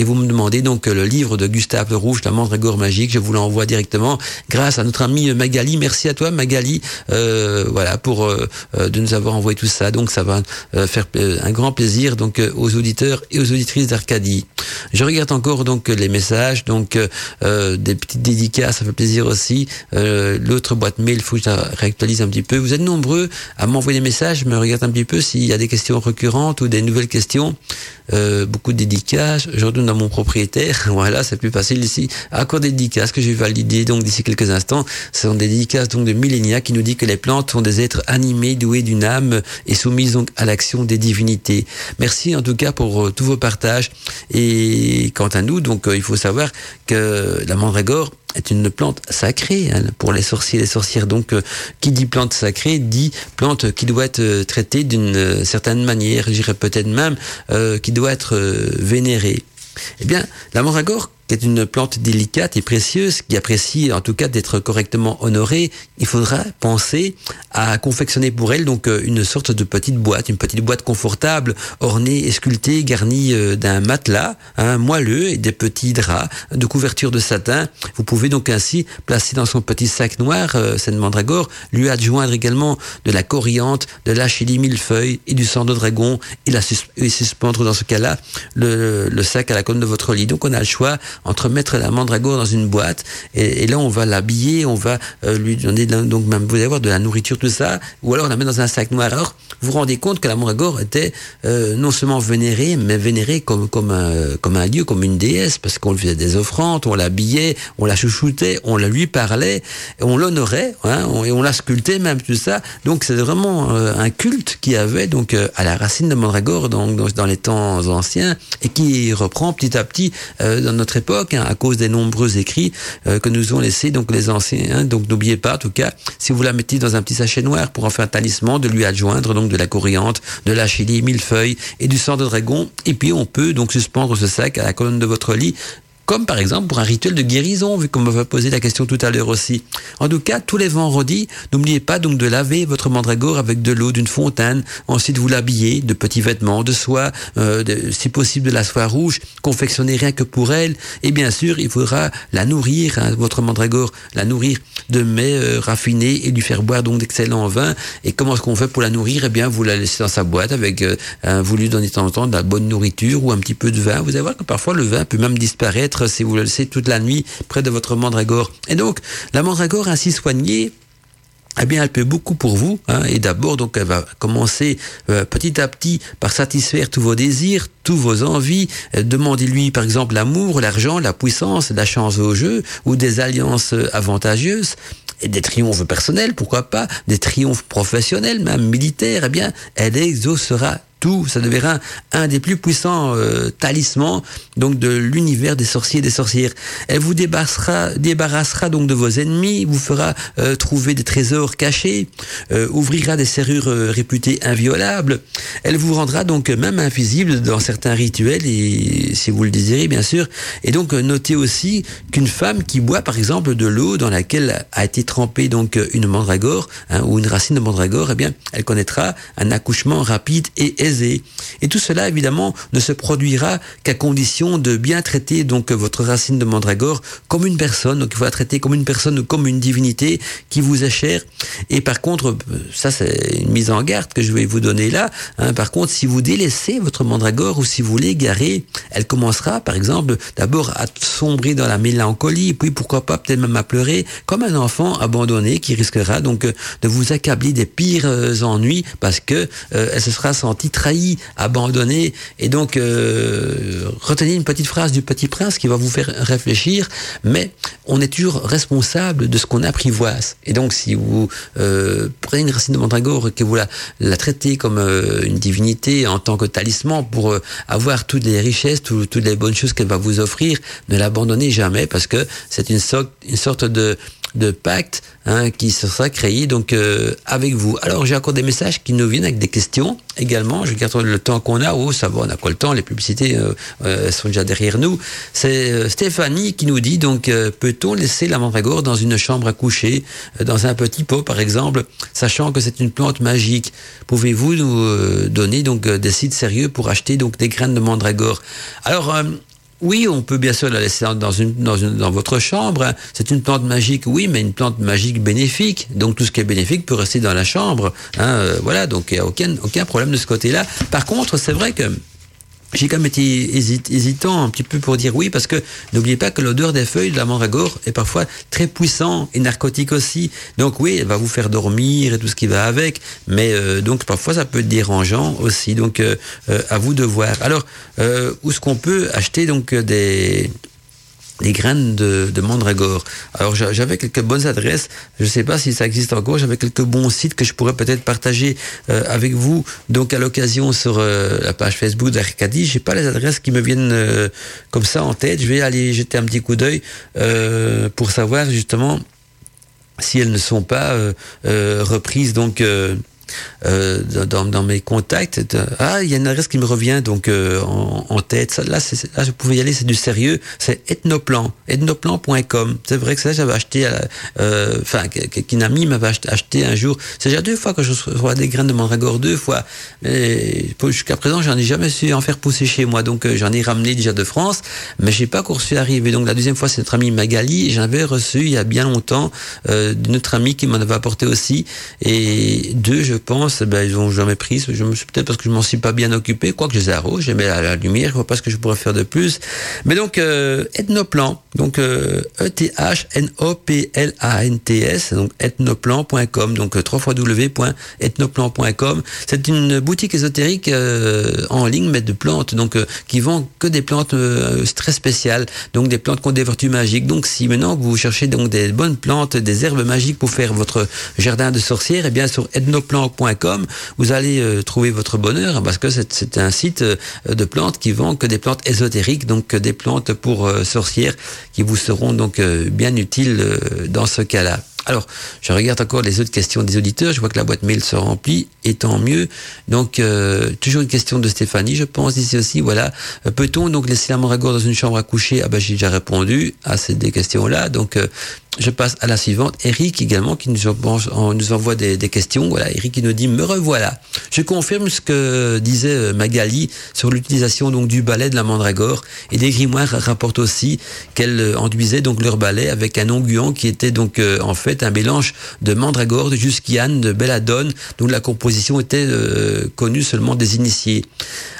et vous me demandez donc le livre de Gustave Rouge, La mandragore magique. Je vous l'envoie directement grâce à notre ami Magali. Merci à toi Magali, euh, voilà pour euh, de nous avoir envoyé tout ça. Donc ça va faire un grand plaisir donc aux auditeurs et aux auditrices d'Arcadie. Je regarde encore donc les messages, donc des petites dédicaces, ça fait plaisir aussi. L'autre boîte mail, il faut que je la réactualise un petit peu. Vous êtes nombreux à m'envoyer des messages. Me regarde un petit peu s'il y a des questions récurrentes ou des nouvelles questions. Euh, beaucoup de dédicaces. Je retourne mon propriétaire. Voilà, c'est plus facile ici. Encore des que je vais valider donc d'ici quelques instants. Ce sont des dédicaces donc de Millénia qui nous dit que les plantes sont des êtres animés, doués d'une âme et soumises donc à l'action des divinités. Merci en tout cas pour euh, tous vos partages. Et quant à nous, donc euh, il faut savoir que la mandragore est une plante sacrée hein, pour les sorciers et les sorcières. Donc, euh, qui dit plante sacrée dit plante qui doit être traitée d'une certaine manière, je dirais peut-être même qui doit être vénérée. Eh bien, la mandragore qui est une plante délicate et précieuse, qui apprécie en tout cas d'être correctement honorée, il faudra penser à confectionner pour elle donc euh, une sorte de petite boîte, une petite boîte confortable, ornée et sculptée, garnie euh, d'un matelas hein, moelleux et des petits draps de couverture de satin. Vous pouvez donc ainsi placer dans son petit sac noir euh, cette mandragore, lui adjoindre également de la coriandre, de la chili millefeuille et du sang de dragon et la suspendre dans ce cas-là le, le sac à la colonne de votre lit. Donc on a le choix entre mettre la mandragore dans une boîte et, là on va l'habiller, on va euh, lui donner donc même vous allez voir de la nourriture tout ça, ou alors on la met dans un sac noir. Alors vous vous rendez compte que la mandragore était euh, non seulement vénérée, mais vénérée comme comme un comme un dieu, comme une déesse, parce qu'on lui faisait des offrandes, on l'habillait, on la chouchoutait, on la lui parlait, on l'honorait, hein, et on la sculptait même tout ça. Donc c'est vraiment euh, un culte qui avait donc à la racine de mandragore donc, dans les temps anciens et qui reprend petit à petit dans notre époque Hein, à cause des nombreux écrits euh, que nous ont laissés donc les anciens. Donc n'oubliez pas, en tout cas, si vous la mettez dans un petit sachet noir pour en faire un talisman, de lui adjoindre donc de la coriandre, de la chili, mille feuilles et du sang de dragon. Et puis on peut donc suspendre ce sac à la colonne de votre lit comme par exemple pour un rituel de guérison, vu qu'on va poser la question tout à l'heure aussi. En tout cas, tous les vendredis, n'oubliez pas donc de laver votre mandragore avec de l'eau d'une fontaine, ensuite vous l'habillez de petits vêtements de soie, euh, si possible de la soie rouge, confectionnée rien que pour elle, et bien sûr, il faudra la nourrir, hein, votre mandragore, la nourrir de mets euh, raffinés et lui faire boire donc d'excellents vins. Et comment est-ce qu'on fait pour la nourrir? Eh bien, vous la laissez dans sa boîte avec, euh, vous lui donnez de temps en temps de la bonne nourriture ou un petit peu de vin. Vous allez voir que parfois le vin peut même disparaître si vous le laissez toute la nuit près de votre mandragore. Et donc, la mandragore ainsi soignée, eh bien, elle peut beaucoup pour vous. Hein, et d'abord, donc, elle va commencer euh, petit à petit par satisfaire tous vos désirs, tous vos envies. Euh, demandez-lui, par exemple, l'amour, l'argent, la puissance, la chance au jeu ou des alliances euh, avantageuses et des triomphes personnels, pourquoi pas, des triomphes professionnels, même militaires. Eh bien, elle exaucera tout, ça deviendra un des plus puissants euh, talismans donc de l'univers des sorciers et des sorcières. Elle vous débarrassera, débarrassera donc de vos ennemis, vous fera euh, trouver des trésors cachés, euh, ouvrira des serrures réputées inviolables. Elle vous rendra donc même invisible dans certains rituels et si vous le désirez bien sûr. Et donc notez aussi qu'une femme qui boit par exemple de l'eau dans laquelle a été trempée donc une mandragore hein, ou une racine de mandragore, eh bien elle connaîtra un accouchement rapide et et tout cela, évidemment, ne se produira qu'à condition de bien traiter donc votre racine de mandragore comme une personne. Donc il faut la traiter comme une personne ou comme une divinité qui vous est chère. Et par contre, ça c'est une mise en garde que je vais vous donner là. Hein. par contre, si vous délaissez votre mandragore ou si vous l'égarez, elle commencera, par exemple, d'abord à sombrer dans la mélancolie, puis pourquoi pas peut-être même à pleurer comme un enfant abandonné qui risquera donc de vous accabler des pires euh, ennuis parce que euh, elle se sera sentie trahi, abandonné. Et donc, euh, retenez une petite phrase du Petit Prince qui va vous faire réfléchir, mais on est toujours responsable de ce qu'on apprivoise. Et donc, si vous euh, prenez une racine de mandragore et que vous la, traitez comme euh, une divinité en tant que talisman pour euh, avoir toutes les richesses, toutes les bonnes choses qu'elle va vous offrir, ne l'abandonnez jamais parce que c'est une sorte de de pacte hein, qui sera créé donc euh, avec vous. Alors j'ai encore des messages qui nous viennent avec des questions également. Je regarde le temps qu'on a. Oh ça va, on a quoi le temps Les publicités euh, euh, sont déjà derrière nous. C'est Stéphanie qui nous dit donc peut-on laisser la mandragore dans une chambre à coucher, dans un petit pot par exemple, sachant que c'est une plante magique? Pouvez-vous nous donner donc des sites sérieux pour acheter donc des graines de mandragore? Alors oui, on peut bien sûr la laisser dans, une, dans, une, dans votre chambre. C'est une plante magique, oui, mais une plante magique bénéfique. Donc tout ce qui est bénéfique peut rester dans la chambre. Hein, euh, voilà, donc il n'y a aucun, aucun problème de ce côté-là. Par contre, c'est vrai que j'ai quand même été hésitant un petit peu pour dire oui, parce que n'oubliez pas que l'odeur des feuilles de la mandragore est parfois très puissant et narcotique aussi. Donc oui, elle va vous faire dormir et tout ce qui va avec, mais euh, donc parfois ça peut être dérangeant aussi. Donc euh, euh, à vous de voir. Alors où est-ce qu'on peut acheter donc des des graines de, mandragore. Alors j'avais quelques bonnes adresses, je ne sais pas si ça existe encore, j'avais quelques bons sites que je pourrais peut-être partager euh, avec vous, donc à l'occasion sur euh, la page Facebook d'Arcadie. J'ai pas les adresses qui me viennent euh, comme ça en tête, je vais aller jeter un petit coup d'œil pour savoir justement si elles ne sont pas reprises donc euh, dans, dans, mes contacts. ah, il y a une adresse qui me revient donc euh, en, en, tête. là, là, je pouvais y aller, c'est du sérieux. C'est Ethnoplan, ethnoplan.com. C'est vrai que ça, j'avais acheté, euh, enfin, qu'une amie m'avait acheté, un jour. C'est déjà deux fois que je reçois des graines de mandragore, deux fois. Mais jusqu'à présent, j'en ai jamais su en faire pousser chez moi. Donc, j'en ai ramené déjà de France, mais j'ai pas encore su arriver. Donc, la deuxième fois, c'est notre amie Magali. J'en avais reçu il y a bien longtemps euh, d'une autre amie qui m'en avait apporté aussi. Et deux, je pense, ben, ils ont jamais pris. Je me suis peut-être parce que je m'en suis pas bien occupé, quoique je les arrose, j'aimais la, la lumière, je vois pas ce que je pourrais faire de plus. Mais donc, euh, Ethnoplan, donc euh, E-T-H-N-O-P-L-A-N-T-S, donc ethnoplan.com, donc euh, www.ethnoplan.com. C'est une boutique ésotérique euh, en ligne, mais de plantes, donc euh, qui vend que des plantes très spéciales, donc des plantes qui ont des vertus magiques. Donc, si maintenant vous cherchez donc des bonnes plantes, des herbes magiques pour faire votre jardin de sorcière, eh bien sur ethnoplan.com, vous allez trouver votre bonheur parce que c'est un site de plantes qui vend que des plantes ésotériques, donc des plantes pour sorcières qui vous seront donc bien utiles dans ce cas-là. Alors, je regarde encore les autres questions des auditeurs. Je vois que la boîte mail se remplit, et tant mieux. Donc, toujours une question de Stéphanie, je pense, ici aussi. Voilà. Peut-on donc laisser la mandragore dans une chambre à coucher? Ah ben, j'ai déjà répondu à ces des questions-là. Donc, je passe à la suivante. Eric également qui nous, envoie des, questions. Voilà, Eric qui nous dit me revoilà. Je confirme ce que disait euh, Magali sur l'utilisation donc du balai de la mandragore et des grimoires rapportent aussi qu'elle euh, enduisait donc leur balai avec un onguent qui était donc euh, en fait un mélange de mandragore, de jusquiane, de belladone, dont la composition était connue seulement des initiés.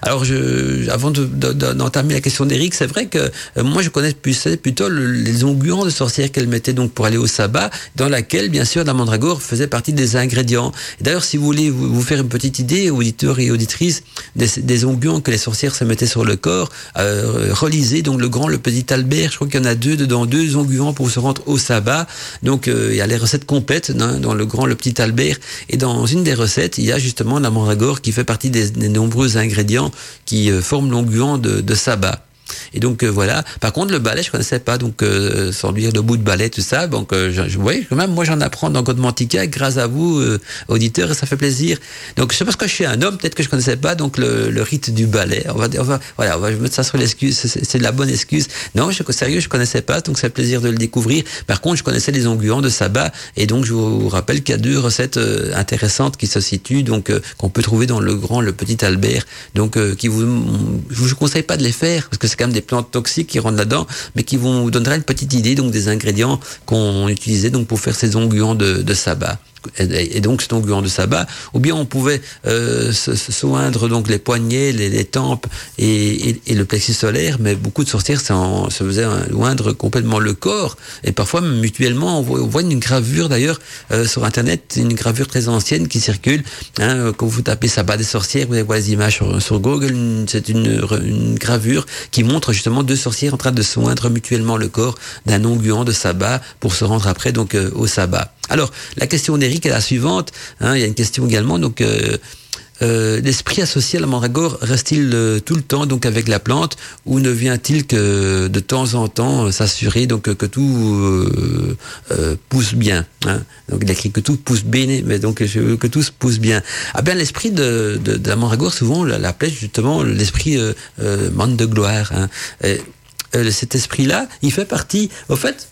Alors je, avant d'entamer la question d'Eric, c'est vrai que moi je connais plutôt les onguents de sorcières qu'elle mettait donc pour aller au sabbat, dans laquelle, bien sûr, la mandragore faisait partie des ingrédients. D'ailleurs, si vous voulez vous, faire une petite idée, auditeurs et auditrices, des, onguents que les sorcières se mettaient sur le corps, euh, relisez donc le grand, le petit Albert, je crois qu'il y en a deux dedans, deux onguents pour se rendre au sabbat. Donc, euh, il y a les recettes complètes hein, dans le grand, le petit Albert. Et dans une des recettes, il y a justement la mandragore qui fait partie des, nombreux ingrédients qui euh, forment l'onguent de, de sabbat. Et donc euh, voilà. Par contre, le ballet, je connaissais pas, donc euh, sans dire le bout de ballet, tout ça. Donc, euh, je, voyez, quand même, moi, j'en apprends dans Godmantica grâce à vous, auditeurs, et ça fait plaisir. Donc, sais parce que je suis un homme, peut-être que je connaissais pas donc le, le rite du ballet. On va, on va, voilà, on va mettre ça sur l'excuse. C'est de la bonne excuse. Non, je, sérieux, je connaissais pas, donc c'est plaisir de le découvrir. Par contre, je connaissais les onguents de sabbat, et donc je vous rappelle qu'il y a deux recettes intéressantes qui se situent, donc qu'on peut trouver dans le grand, le petit Albert. Donc, qui vous, je vous conseille pas de les faire parce que c'est des plantes toxiques qui rentrent là-dedans, mais qui vous donner une petite idée donc des ingrédients qu'on utilisait donc pour faire ces onguents de, de sabbat et donc cet onguent de sabbat, ou bien on pouvait euh, se, soindre donc les poignets, les, les tempes et, et, et, le plexus solaire, mais beaucoup de sorcières se faisaient oindre complètement le corps, et parfois mutuellement, on voit, on voit une gravure d'ailleurs euh, sur internet, une gravure très ancienne qui circule, hein, quand vous tapez sabbat des sorcières, vous allez voir les images sur, sur Google, c'est une, une, gravure qui montre justement deux sorcières en train de soindre mutuellement le corps d'un onguent de sabbat pour se rendre après donc euh, au sabbat. Alors, la question d'Eric est la suivante. Hein, il y a une question également. Donc, euh, euh, l'esprit associé à la mandragore reste-t-il euh, tout le temps donc avec la plante ou ne vient-il que de temps en temps s'assurer donc que tout pousse bien hein? Donc il écrit que tout pousse bien, mais donc que tout se pousse bien. Ah bien l'esprit de, de, la mandragore souvent l'appelle justement l'esprit euh, de gloire. Hein. Et, cet esprit-là, il fait partie, au fait,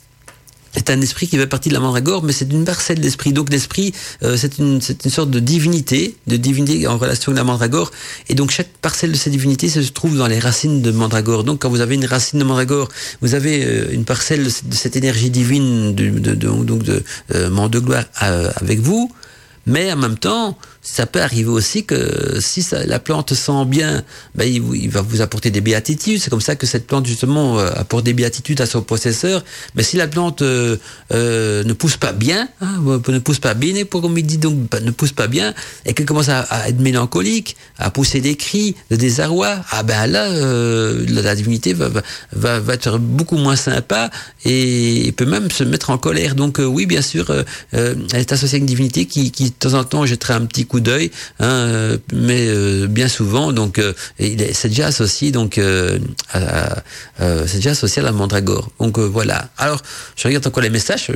est un esprit qui fait partie de la mandragore, mais c'est une parcelle d'esprit. Donc l'esprit, euh, c'est une, une sorte de divinité, de divinité en relation avec la mandragore. Et donc chaque parcelle de cette divinité se trouve dans les racines de mandragore. Donc quand vous avez une racine de mandragore, vous avez euh, une parcelle de cette énergie divine de, de, donc de euh, de gloire euh, avec vous. Mais en même temps, ça peut arriver aussi que si ça, la plante sent bien, ben il, il, va vous apporter des béatitudes. C'est comme ça que cette plante justement euh, apporte des béatitudes à son possesseur. Mais si la plante euh, euh, ne pousse pas bien, hein, ne pousse pas bien, pour comme il dit donc ne pousse pas bien, et qu'elle commence à, être mélancolique, à pousser des cris de désarroi, ah ben là euh, la divinité va, va, va, être beaucoup moins sympa et, peut même se mettre en colère. Donc euh, oui, bien sûr, euh, elle est associée à une divinité qui, qui de temps en temps jetterait un petit coup d'œil, hein, mais euh, bien souvent, donc euh, c'est déjà associé donc euh, c'est déjà associé à la mandragore. Donc voilà. Alors je regarde encore les messages.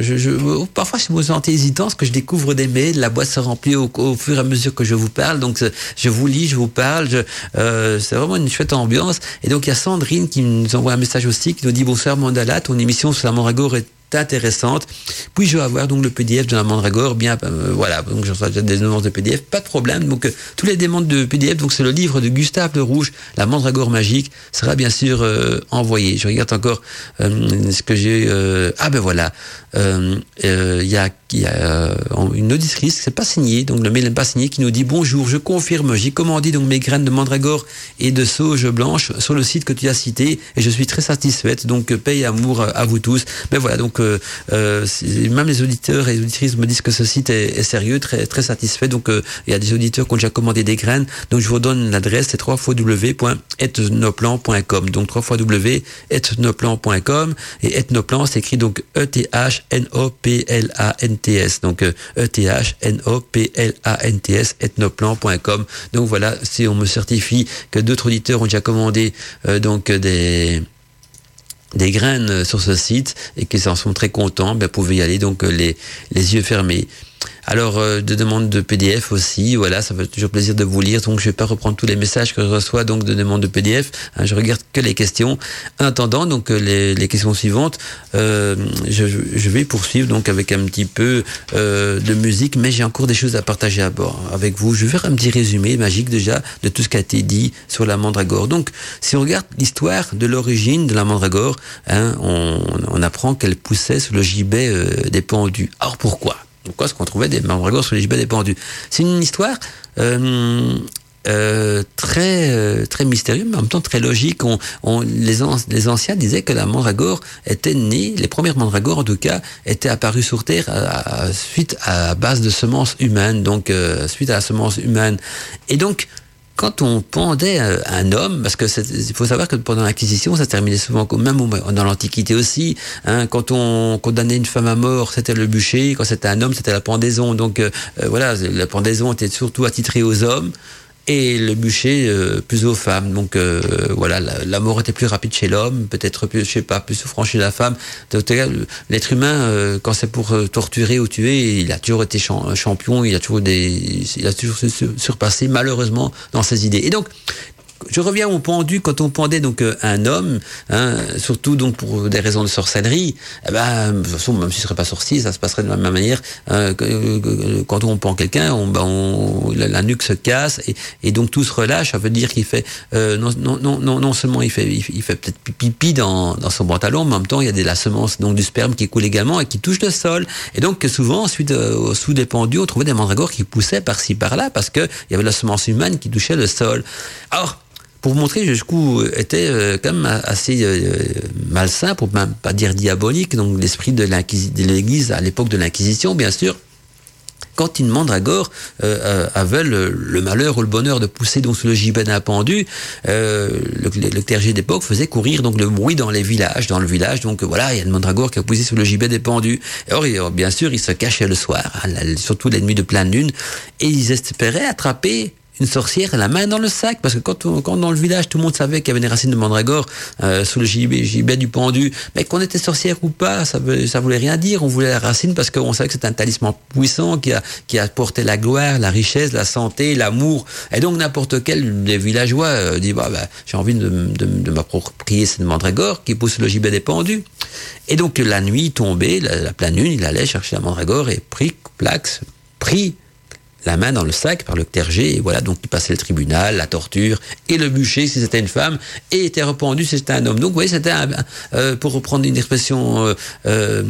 Parfois je me sens hésitant parce que je découvre des mails, la boîte se remplit au, au, fur et à mesure que je vous parle. Donc je vous lis, je vous parle. c'est vraiment une chouette ambiance. Et donc il y a Sandrine qui nous envoie un message aussi qui nous dit bonsoir Mandala, ton émission sur la mandragore est intéressante. Puis je vais avoir donc le PDF de la Mandragore, bien euh, voilà, donc je reçois des demandes de PDF, pas de problème. Donc euh, tous les demandes de PDF, donc c'est le livre de Gustave de Rouge, La Mandragore magique, sera bien sûr euh, envoyé. Je regarde encore ce que j'ai. ah ben voilà, il y a, y a une auditrice, c'est pas signé, donc le mail n'est pas signé, qui nous dit bonjour, je confirme, j'ai commandé donc mes graines de mandragore et de sauge blanche sur le site que tu as cité et je suis très satisfaite. Donc paye amour à vous tous. Ben voilà, donc euh, même les auditeurs et les auditrices me disent que ce site est, sérieux, très très satisfait. Donc euh, il y a des auditeurs qui ont déjà commandé des graines. Donc je vous donne l'adresse, c'est www.ethnoplan.com. Donc www.ethnoplan.com et ethnoplan c'est écrit donc E T H N O P L A N T S. Donc E T H N O P L A N T S ethnoplan.com. Donc voilà, si on me certifie que d'autres auditeurs ont déjà commandé euh, donc des des graines sur ce site et qu'ils en sont très contents, ben, vous pouvez y aller donc les, les yeux fermés. Alors, euh, de demandes de PDF aussi, voilà, ça fait toujours plaisir de vous lire. Donc, je vais pas reprendre tous les messages que je reçois donc de demandes de PDF. Hein, je regarde que les questions. En attendant, donc les, les questions suivantes, euh, je, vais poursuivre donc avec un petit peu euh, de musique, mais j'ai encore des choses à partager à bord avec vous. Je vais faire un petit résumé magique déjà de tout ce qui a été dit sur la mandragore. Donc, si on regarde l'histoire de l'origine de la mandragore, hein, on, apprend qu'elle poussait sous le gibet euh, des pendus. Alors pourquoi? Pourquoi est-ce qu'on trouvait des mandragores sur les gibets des pendus C'est une histoire euh, euh, très euh, très mystérieuse, mais en même temps très logique. On, on, les anciens disaient que la mandragore était née, les premières mandragores en tout cas, étaient apparues sur Terre à, à, suite à base de semences humaines, donc euh, suite à la semence humaine. Et donc quand on pendait un homme, parce que il faut savoir que pendant l'Inquisition, ça terminait souvent, même dans l'Antiquité aussi, hein, quand on condamnait une femme à mort, c'était le bûcher, quand c'était un homme, c'était la pendaison. Donc euh, voilà, la pendaison était surtout attitrée aux hommes et le bûcher euh, plus aux femmes. Donc euh, voilà, la, mort était plus rapide chez l'homme, peut-être plus, je sais pas, plus souffrant chez la femme. L'être humain, euh, quand c'est pour torturer ou tuer, il a toujours été champion, il a toujours il a toujours surpassé malheureusement dans ses idées. Et donc je reviens au pendu quand on pendait donc un homme, hein, surtout donc pour des raisons de sorcellerie. Eh ben, de toute façon, même s'il serait pas sorcier, ça se passerait de la même manière. Hein, quand on pend quelqu'un, on, ben on, la, nuque se casse et, et, donc tout se relâche. Ça veut dire qu'il fait euh, non, non, non, non, seulement il fait, il, fait peut-être pipi dans, dans son pantalon, mais en même temps il y a des la semence donc du sperme qui coule également et qui touche le sol. Et donc souvent, suite euh, sous des pendus, on trouvait des mandragores qui poussaient par-ci par-là parce que il y avait la semence humaine qui touchait le sol. Alors pour montrer jusqu'où était euh, quand même assez euh, malsain, pour même pas dire diabolique, donc l'esprit de l'Église à l'époque de l'Inquisition, bien sûr. Quand une mandragore euh, avait le, le, malheur ou le bonheur de pousser donc sous le gibet d'un pendu, euh, le, le, clergé d'époque faisait courir donc le bruit dans les villages, dans le village. Donc voilà, il y a une mandragore qui a poussé sous le gibet des pendus. Or, il, bien sûr, ils se cachaient le soir, hein, surtout la nuit de pleine lune, et ils espéraient attraper une sorcière la main dans le sac. Parce que quand, quand dans le village tout le monde savait qu'il y avait des racines de mandragore euh, sous le gibet, gibet du pendu mais qu'on était sorcière ou pas ça ça voulait rien dire. On voulait la racine parce qu'on savait que c'était un talisman puissant qui a qui a apporté la gloire la richesse la santé l'amour. Et donc n'importe quel des villageois euh, dit bah, bah j'ai envie de, de, de m'approprier cette mandragore qui pousse le gibet des pendus. Et donc la nuit tombée la, la pleine lune il allait chercher la mandragore et pris plaque pris la main dans le sac par le clergé, et voilà, donc il passait le tribunal, la torture, et le bûcher si c'était une femme, et était rependu si c'était un homme. Donc vous voyez, c'était euh, pour reprendre une expression euh, euh,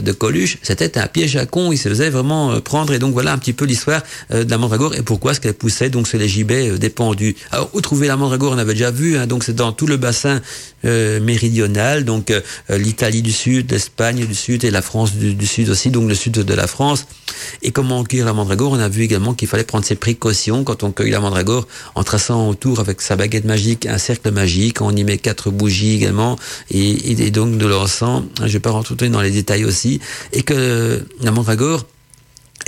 de Coluche, c'était un piège à con, il se faisait vraiment prendre, et donc voilà un petit peu l'histoire de la mandragore, et pourquoi ce qu'elle poussait, donc c'est les gibets euh, des pendus. Alors, où trouver la mandragore, on avait déjà vu, hein, donc c'est dans tout le bassin méridional, donc l'Italie du Sud, l'Espagne du Sud, et la France du Sud aussi, donc le sud de la France. Et comment cueillir la mandragore, on a vu également qu'il fallait prendre ses précautions quand on cueille la mandragore en traçant autour avec sa baguette magique un cercle magique. On y met quatre bougies également et, donc de l'encens. Je ne vais pas rentrer dans les détails aussi. Et que la mandragore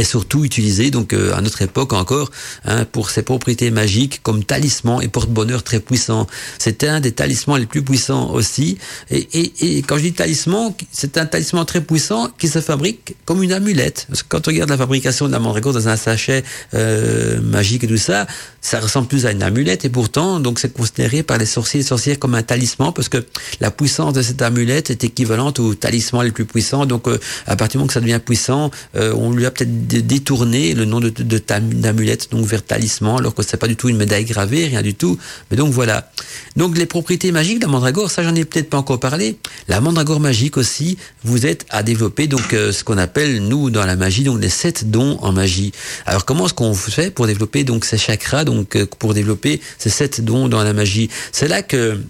est surtout utilisé donc euh, à notre époque encore hein, pour ses propriétés magiques comme talisman et porte-bonheur très puissant. C'est un des talismans les plus puissants aussi. Et, et, et quand je dis talisman, c'est un talisman très puissant qui se fabrique comme une amulette. Parce que quand on regarde la fabrication de la mandragore dans un sachet euh, magique et tout ça, ça ressemble plus à une amulette et pourtant donc c'est considéré par les sorciers et sorcières comme un talisman parce que la puissance de cette amulette est équivalente au talisman les plus puissants. Donc euh, à partir du moment que ça devient puissant, euh, on lui a peut-être détourner le nom de, de, d'amulette donc vers talisman alors que c'est pas du tout une médaille gravée rien du tout. Mais donc voilà. Donc les propriétés magiques de la mandragore ça j'en ai peut-être pas encore parlé. La mandragore magique aussi vous êtes à développer donc euh, ce qu'on appelle nous dans la magie donc les sept dons en magie. Alors comment est-ce qu'on fait pour développer donc ces chakras donc euh, pour développer ces sept dons dans la magie? C'est là que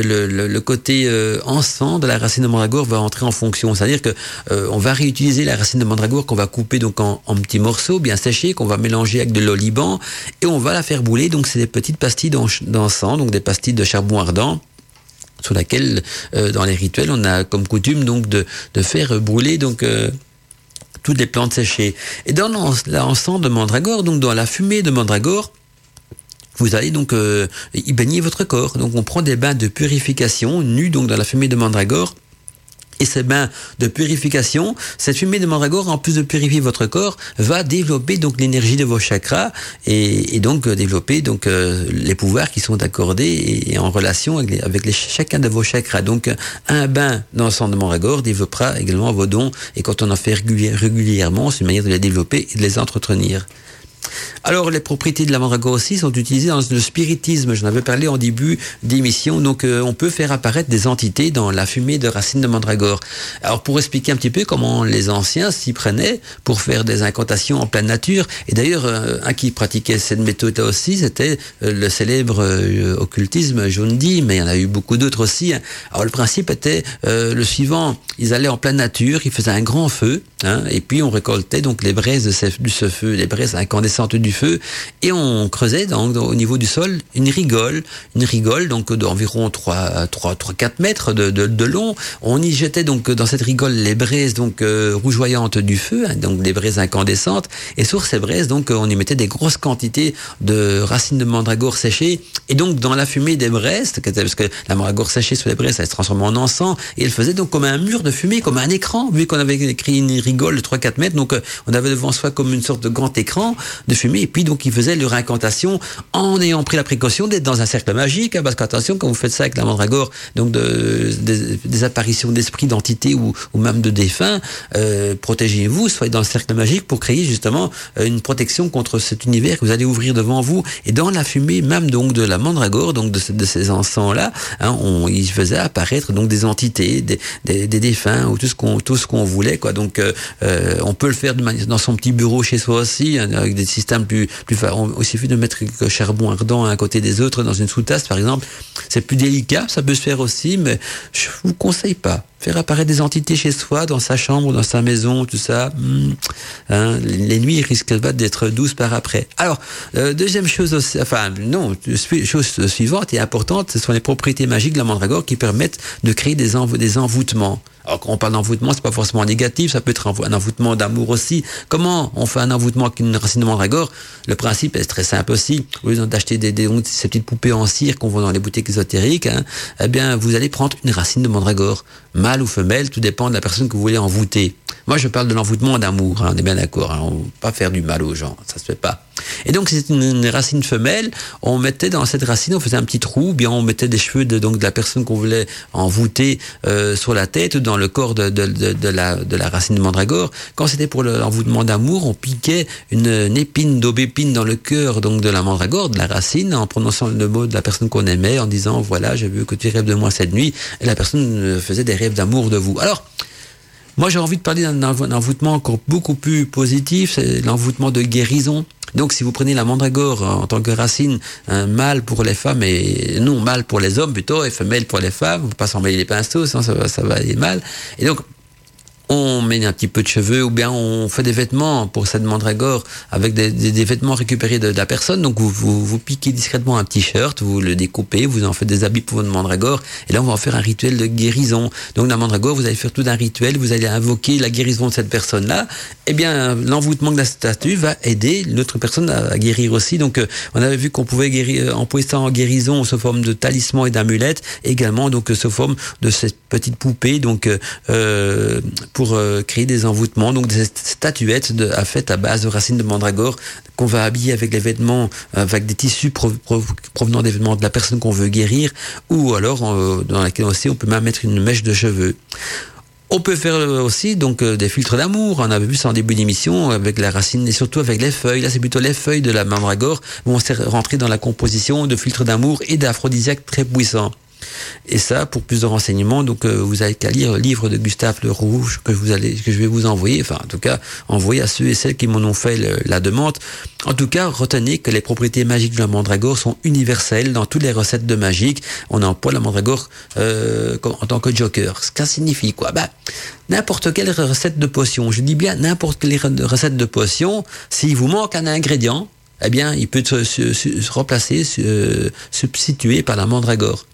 le, côté euh, encens de la racine de mandragore va entrer en fonction. C'est-à-dire que euh, on va réutiliser la racine de mandragore qu'on va couper donc en, petits morceaux bien séchés, qu'on va mélanger avec de l'oliban et on va la faire brûler. Donc c'est des petites pastilles d'encens, donc des pastilles de charbon ardent sur laquelle euh, dans les rituels on a comme coutume donc de, de faire brûler donc euh, toutes les plantes séchées. Et dans l'encens de mandragore, donc dans la fumée de mandragore, vous allez donc euh, y baigner votre corps. Donc on prend des bains de purification, nus donc dans la fumée de mandragore. Et ces bains de purification, cette fumée de mandragore, en plus de purifier votre corps, va développer donc l'énergie de vos chakras et, donc euh, développer donc euh, les pouvoirs qui sont accordés et, en relation avec, chacun de vos chakras. Donc un bain d'encens de mandragore développera également vos dons et quand on en fait régulièrement, c'est une manière de les développer et de les entretenir. Alors, les propriétés de la mandragore aussi sont utilisées dans le spiritisme. J'en avais parlé en début d'émission. Donc, euh, on peut faire apparaître des entités dans la fumée de racines de mandragore. Alors, pour expliquer un petit peu comment les anciens s'y prenaient pour faire des incantations en pleine nature. Et d'ailleurs, euh, un qui pratiquait cette méthode aussi, c'était euh, le célèbre occultisme Jondi, mais il y en a eu beaucoup d'autres aussi. Alors, le principe était le suivant. Ils allaient en pleine nature, ils faisaient un grand feu, hein, et puis on récoltait donc les braises de ce feu, les braises incandescentes du feu et on creusait donc au niveau du sol une rigole, une rigole donc d'environ 3 3 3 4 mètres de, de, long. On y jetait donc dans cette rigole les braises donc euh, rougeoyantes du feu, hein, donc des braises incandescentes et sur ces braises donc on y mettait des grosses quantités de racines de mandragore séchées et donc dans la fumée des braises parce que la mandragore séchée sur les braises elle se transformait en encens et elle faisait donc comme un mur de fumée comme un écran vu qu'on avait écrit une rigole de 3 4 mètres donc on avait devant soi comme une sorte de grand écran de fumée et puis donc ils faisaient leur incantation en ayant pris la précaution d'être dans un cercle magique, hein, parce qu'attention, quand vous faites ça avec la mandragore, donc de, de, des apparitions d'esprits, d'entités ou, même de défunts, euh, protégez-vous, soyez dans le cercle magique pour créer justement une protection contre cet univers que vous allez ouvrir devant vous. Et dans la fumée même donc de la mandragore, donc de, ces encens-là, hein, on, ils faisaient apparaître donc des entités, des, des, défunts ou tout ce qu'on voulait quoi. Donc euh, euh, on peut le faire dans son petit bureau chez soi aussi, hein, avec des systèmes plus plus, il suffit de mettre quelques charbon ardent à un côté des autres dans une sous-tasse, par exemple. C'est plus délicat, ça peut se faire aussi, mais je vous conseille pas. Faire apparaître des entités chez soi, dans sa chambre, dans sa maison, tout ça. Hmm, hein, les nuits risquent pas d'être douces par après. Alors, euh, deuxième chose aussi, enfin, non, chose suivante et importante, ce sont les propriétés magiques de la mandragore qui permettent de créer des, env des envoûtements. Alors quand on parle d'envoûtement, c'est pas forcément négatif, ça peut être un envoûtement d'amour aussi. Comment on fait un envoûtement avec une racine de mandragore? Le principe est très simple aussi. Au lieu d'acheter des, ces petites poupées en cire qu'on vend dans les boutiques ésotériques, hein, eh bien vous allez prendre une racine de mandragore, mâle ou femelle, tout dépend de la personne que vous voulez envoûter. Moi, je parle de l'envoûtement d'amour, hein, on est bien d'accord. Hein, on ne pas faire du mal aux gens, ça se fait pas. Et donc, c'est une, racine femelle. On mettait dans cette racine, on faisait un petit trou, bien on mettait des cheveux de, donc de la personne qu'on voulait envoûter euh, sur la tête ou dans le corps de, de, la, de la racine de mandragore. Quand c'était pour l'envoûtement d'amour, on piquait une, épine d'aubépine dans le cœur donc de la mandragore, de la racine, en prononçant le mot de la personne qu'on aimait, en disant voilà, je veux que tu rêves de moi cette nuit. Et la personne faisait des rêves d'amour de vous. Alors, moi, j'ai envie de parler d'un envoûtement encore beaucoup plus positif, c'est l'envoûtement de guérison. Donc, si vous prenez la mandragore en tant que racine, un mâle pour les femmes et non mâle pour les hommes plutôt, et femelle pour les femmes, vous ne pas s'en mêler les pinceaux, ça, va, ça va aller mal. Et donc, on met un petit peu de cheveux ou bien on fait des vêtements pour cette mandragore avec des, des, vêtements récupérés de, la personne. Donc vous, vous, vous piquez discrètement un t-shirt, vous le découpez, vous en faites des habits pour votre mandragore et là on va en faire un rituel de guérison. Donc la mandragore, vous allez faire tout un rituel, vous allez invoquer la guérison de cette personne-là. Eh bien l'envoûtement de la statue va aider l'autre personne à, guérir aussi. Donc euh, on avait vu qu'on pouvait guérir, euh, employer ça en guérison sous forme de talisman et d'amulettes, également donc sous forme de cette petite poupée donc euh, pour euh, créer des envoûtements, donc des statuettes de, à fait à base de racines de mandragore qu'on va habiller avec les vêtements, euh, avec des tissus provenant des vêtements de la personne qu'on veut guérir, ou alors euh, dans laquelle aussi on peut même mettre une mèche de cheveux. On peut faire aussi donc des filtres d'amour. On avait vu ça en début d'émission avec la racine et surtout avec les feuilles. Là, c'est plutôt les feuilles de la mandragore vont rentrer dans la composition de filtres d'amour et d'aphrodisiaques très puissants. Et ça, pour plus de renseignements, donc euh, vous avez qu'à lire le livre de Gustave Le Rouge que je vais vous envoyer. Enfin, en tout cas, envoyer à ceux et celles qui m'en ont fait la demande. En tout cas, retenez que les propriétés magiques de la mandragore sont universelles dans toutes les recettes de magique. On emploie la mandragore euh, en tant que joker. Ce que signifie quoi? Bah, n'importe quelle recette de potion. Je dis bien n'importe quelle recette de potion. S'il vous manque un ingrédient, eh bien, il peut se, se remplacer, se, substituer par la mandragore.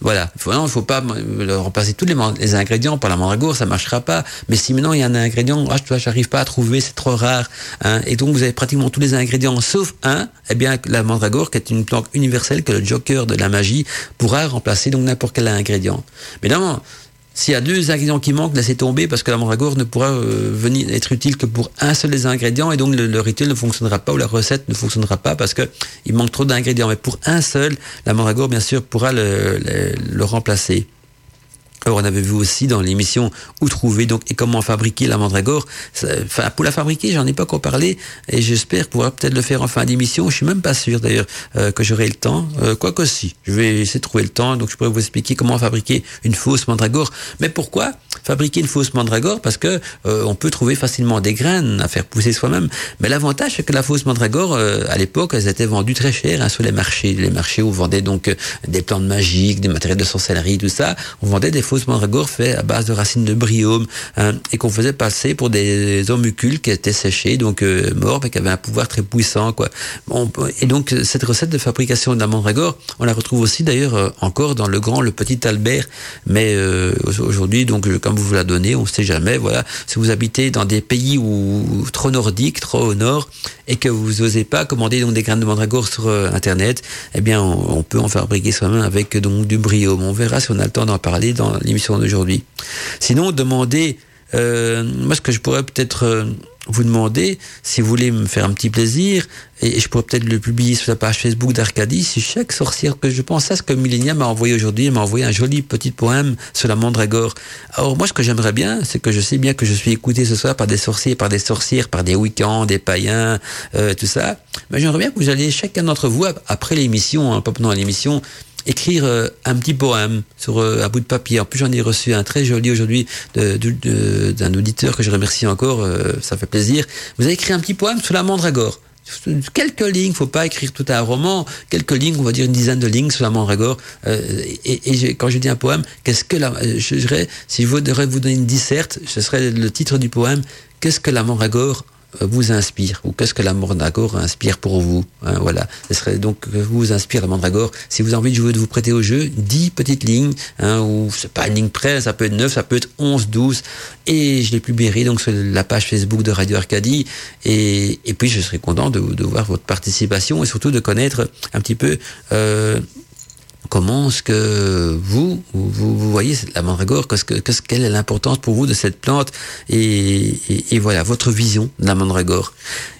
Voilà. Il ne faut pas remplacer tous les, ingrédients par la mandragore, ça marchera pas. Mais si maintenant il y a un ingrédient, ah, je j'arrive pas à trouver, c'est trop rare, hein, et donc vous avez pratiquement tous les ingrédients sauf un, eh bien la mandragore, qui est une plante universelle, que le joker de la magie, pourra remplacer donc n'importe quel ingrédient. Mais non, s'il y a deux ingrédients qui manquent, laissez tomber parce que la mandragore ne pourra euh, venir être utile que pour un seul des ingrédients et donc le, rituel ne fonctionnera pas ou la recette ne fonctionnera pas parce que il manque trop d'ingrédients. Mais pour un seul, la mandragore bien sûr pourra le remplacer. Alors on avait vu aussi dans l'émission où trouver donc et comment fabriquer la mandragore. Enfin pour la fabriquer, j'en ai pas encore parlé et j'espère pouvoir peut-être le faire en fin d'émission. Je suis même pas sûr d'ailleurs euh, que j'aurai le temps. Euh, quoi que si, je vais essayer de trouver le temps. Donc je pourrais vous expliquer comment fabriquer une fausse mandragore. Mais pourquoi fabriquer une fausse mandragore? Parce que euh, on peut trouver facilement des graines à faire pousser soi-même. Mais l'avantage c'est que la fausse mandragore à l'époque, elles étaient vendues très cher hein, sur les marchés. Les marchés où on vendait donc des plantes magiques, des matériels de sorcellerie, tout ça. On vendait des fausses mandragore fait à base de racines de briome hein, et qu'on faisait passer pour des homucules qui étaient séchés, donc euh, morts, mais qui avaient un pouvoir très puissant. Quoi. et donc cette recette de fabrication de la mandragore, on la retrouve aussi d'ailleurs euh, encore dans le grand, le petit Albert, mais euh, aujourd'hui, donc comme vous vous la donnez, on ne sait jamais. Voilà, si vous habitez dans des pays où trop nordiques, trop au nord, et que vous n'osez pas commander donc des graines de mandragore sur internet, eh bien on, peut en fabriquer soi-même avec donc du briome. On verra si on a le temps d'en parler dans l'émission d'aujourd'hui. Sinon, demandez, euh, moi ce que je pourrais peut-être euh, vous demander, si vous voulez me faire un petit plaisir, et, je pourrais peut-être le publier sur la page Facebook d'Arcadie, si chaque sorcière que je pense à ce que Millenia m'a envoyé aujourd'hui, elle m'a envoyé un joli petit poème sur la mandragore. Alors moi ce que j'aimerais bien, c'est que je sais bien que je suis écouté ce soir par des sorciers, par des sorcières, par des week-ends, des païens, euh, tout ça, mais j'aimerais bien que vous alliez chacun d'entre vous, après l'émission, hein, pas pendant l'émission, écrire euh, un petit poème sur euh, un bout de papier. En plus, j'en ai reçu un très joli aujourd'hui d'un auditeur que je remercie encore, euh, ça fait plaisir. Vous avez écrit un petit poème sur la mandragore quelques lignes, faut pas écrire tout un roman, quelques lignes, on va dire une dizaine de lignes sur la mandragore. et, quand je dis un poème, qu'est-ce que la, je dirais, si je voudrais vous donner une disserte, ce serait le titre du poème, qu'est-ce que la mandragore vous inspire ou qu'est-ce que la mandragore inspire pour vous. Hein, voilà, ce serait donc que vous inspire la mandragore. Si vous avez envie de jouer, de vous prêter au jeu, 10 petites lignes, hein, ou c'est pas une ligne près, ça peut être 9, ça peut être 11, 12, et je l'ai publié donc sur la page Facebook de Radio Arcadie, et, et puis je serai content de, de voir votre participation et surtout de connaître un petit peu euh, comment est-ce que vous, vous, vous voyez la mandragore, qu'est-ce que, qu'est-ce, quelle est l'importance pour vous de cette plante et, et, voilà, votre vision de la mandragore.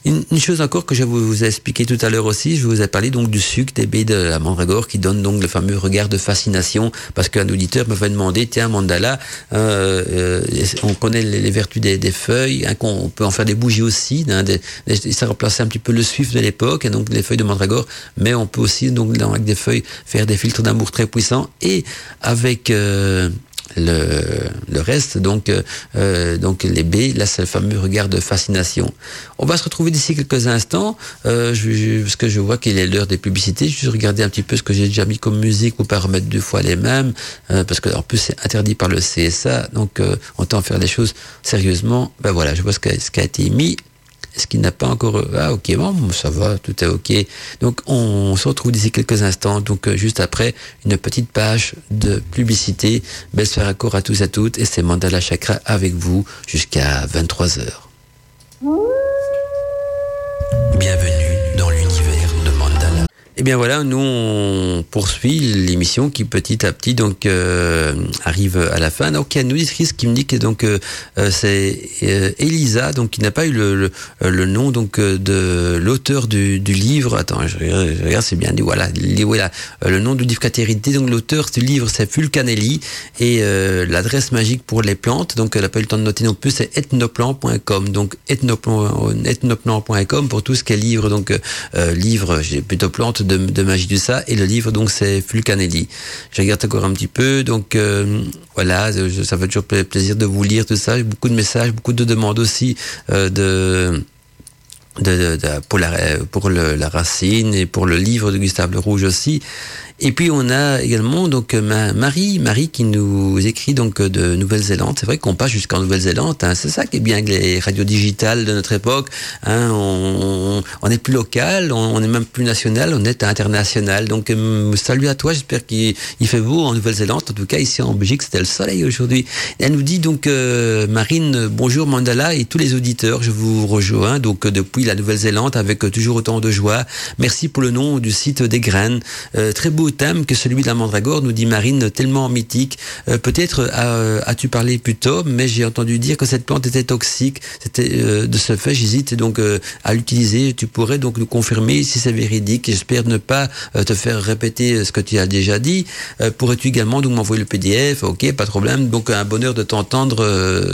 Une, une, chose encore que je vous ai expliqué tout à l'heure aussi, je vous ai parlé donc du sucre des baies de la mandragore qui donne donc le fameux regard de fascination parce qu'un auditeur me va demander, tiens, mandala, euh, euh, on connaît les, vertus des, des feuilles, hein, qu'on peut en faire des bougies aussi, hein, des, des, ça remplaçait un petit peu le suif de l'époque, et donc les feuilles de mandragore, mais on peut aussi donc avec des feuilles faire des filtres d'amour très puissants et avec euh, le, le, reste, donc, euh, donc les baies, là c'est le fameux regard de fascination. On va se retrouver d'ici quelques instants, euh, je, parce que je vois qu'il est l'heure des publicités, je vais regarder un petit peu ce que j'ai déjà mis comme musique, ou pas remettre deux fois les mêmes, euh, parce que en plus c'est interdit par le CSA, donc euh, on tend à faire les choses sérieusement. Ben voilà, je vois ce ce qui a été mis ce qui n'a pas encore... Ah ok, bon, ça va, tout est ok. Donc on se retrouve d'ici quelques instants, donc euh, juste après une petite page de publicité. Belle soirée à tous et à toutes, et c'est Mandala Chakra avec vous jusqu'à 23h. Bienvenue Et eh bien voilà, nous on poursuit l'émission qui petit à petit donc euh, arrive à la fin. Donc il y a une auditrice qui me dit que donc euh, c'est euh, Elisa, donc qui n'a pas eu le, le, le nom donc de l'auteur du, du, livre. Attends, je, je regarde, c'est bien dit. Voilà, le nom du livre qu'a Donc l'auteur du livre c'est Fulcanelli et l'adresse magique pour les plantes. Donc elle n'a pas eu le temps de noter non plus, c'est ethnoplan.com. Donc ethnoplan.com pour tout ce qui est livre. Donc livre, j'ai plutôt plantes de, magie du ça. Et le livre donc c'est Fulcanelli. Je regarde encore un petit peu. Donc euh, voilà ça fait toujours plaisir de vous lire tout ça. Beaucoup de messages beaucoup de demandes aussi euh, de de, de, pour la pour le, la racine et pour le livre de Gustave Le Rouge aussi et puis on a également donc Marie, Marie qui nous écrit donc de Nouvelle-Zélande. C'est vrai qu'on passe jusqu'en Nouvelle-Zélande. Hein. C'est ça qui est bien avec les radios digitales de notre époque. Hein. On, on est plus local, on, est même plus national, on est international. Donc euh, salut à toi. J'espère qu'il fait beau en Nouvelle-Zélande. En tout cas ici en Belgique c'était le soleil aujourd'hui. Elle nous dit donc euh, Marine, bonjour Mandala et tous les auditeurs. Je vous rejoins donc depuis la Nouvelle-Zélande avec toujours autant de joie. Merci pour le nom du site des graines. Euh, très beau thème que celui de la mandragore, nous dit Marine, tellement mythique. Euh, Peut-être euh, as-tu parlé plus tôt, mais j'ai entendu dire que cette plante était toxique. De ce fait, j'hésite donc à l'utiliser. Tu pourrais donc nous confirmer si c'est véridique. J'espère ne pas te faire répéter ce que tu as déjà dit. Pourrais-tu également donc m'envoyer le PDF Ok, pas de problème. Donc un bonheur de t'entendre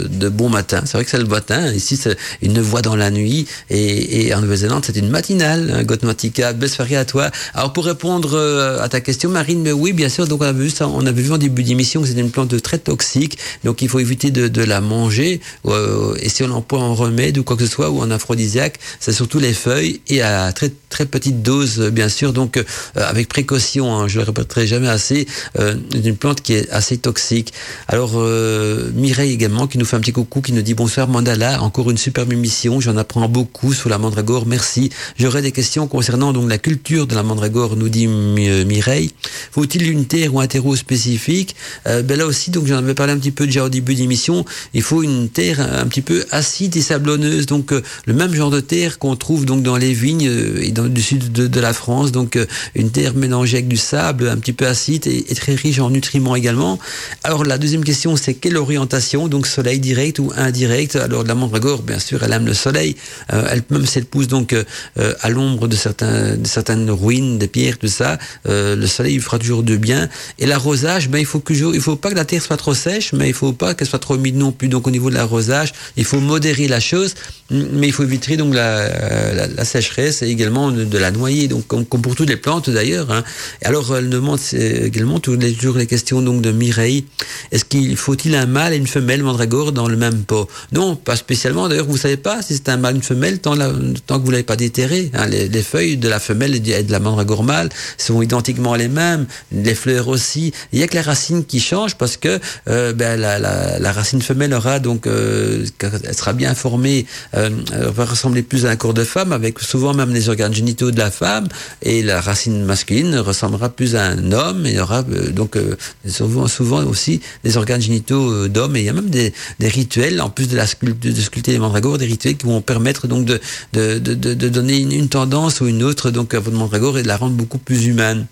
de bon matin. C'est vrai que c'est le matin. Ici, c'est une voix dans la nuit. Et, et en Nouvelle-Zélande, c'est une matinale. Hein, belle soirée à toi. Alors pour répondre à ta question, Marine, mais oui, bien sûr. Donc on avait vu ça, on avait vu en début d'émission que c'était une plante très toxique, donc il faut éviter de, la manger. Euh, et si on l'emploie en remède ou quoi que ce soit ou en aphrodisiaque, c'est surtout les feuilles et à très très petite dose, bien sûr. Donc euh, avec précaution, hein, je le répéterai jamais assez. Euh, une plante qui est assez toxique. Alors euh, Mireille également qui nous fait un petit coucou, qui nous dit bonsoir Mandala, encore une superbe émission. J'en apprends beaucoup sur la mandragore. Merci. J'aurais des questions concernant donc la culture de la mandragore, nous dit Mireille. Faut-il une terre ou un terreau spécifique? Euh, ben Là aussi, donc j'en avais parlé un petit peu déjà au début d'émission, il faut une terre un petit peu acide et sablonneuse, donc euh, le même genre de terre qu'on trouve donc dans les vignes euh, et dans le sud de, la France, donc euh, une terre mélangée avec du sable, un petit peu acide et, très riche en nutriments également. Alors la deuxième question, c'est quelle orientation, donc soleil direct ou indirect? Alors la mandragore, bien sûr, elle aime le soleil, euh, elle même si elle pousse donc euh, à l'ombre de certains, de certaines ruines, des pierres, tout ça, le soleil il fera toujours de bien. Et l'arrosage, ben, il faut que il faut pas que la terre soit trop sèche, mais il faut pas qu'elle soit trop humide non plus. Donc, au niveau de l'arrosage, il faut modérer la chose, mais il faut éviter donc la, la, la sécheresse et également de, la noyer. Donc, comme, comme pour toutes les plantes d'ailleurs. Hein. Alors, elle demande également toujours les questions donc de Mireille. Est-ce qu'il faut-il un mâle et une femelle mandragore dans le même pot? Non, pas spécialement. D'ailleurs, vous savez pas si c'est un mâle, une femelle. Tant tant que vous l'avez pas déterré. Hein. Les, feuilles de la femelle et de la mandragore mâle sont identiquement les mêmes, les fleurs aussi. Il y a que la racine qui change parce que euh, ben, la, la, la, racine femelle aura donc, euh, elle sera bien formée, euh, va ressembler plus à un corps de femme avec souvent même les organes génitaux de la femme et la racine masculine ressemblera plus à un homme et aura euh, donc euh, souvent, souvent aussi des organes génitaux d'homme et il y a même des, des rituels en plus de la sculpture, de sculpter les mandragores, des rituels qui vont permettre donc de, de, de, de donner une, tendance ou une autre donc à votre mandragore et de la rendre beaucoup plus humaine.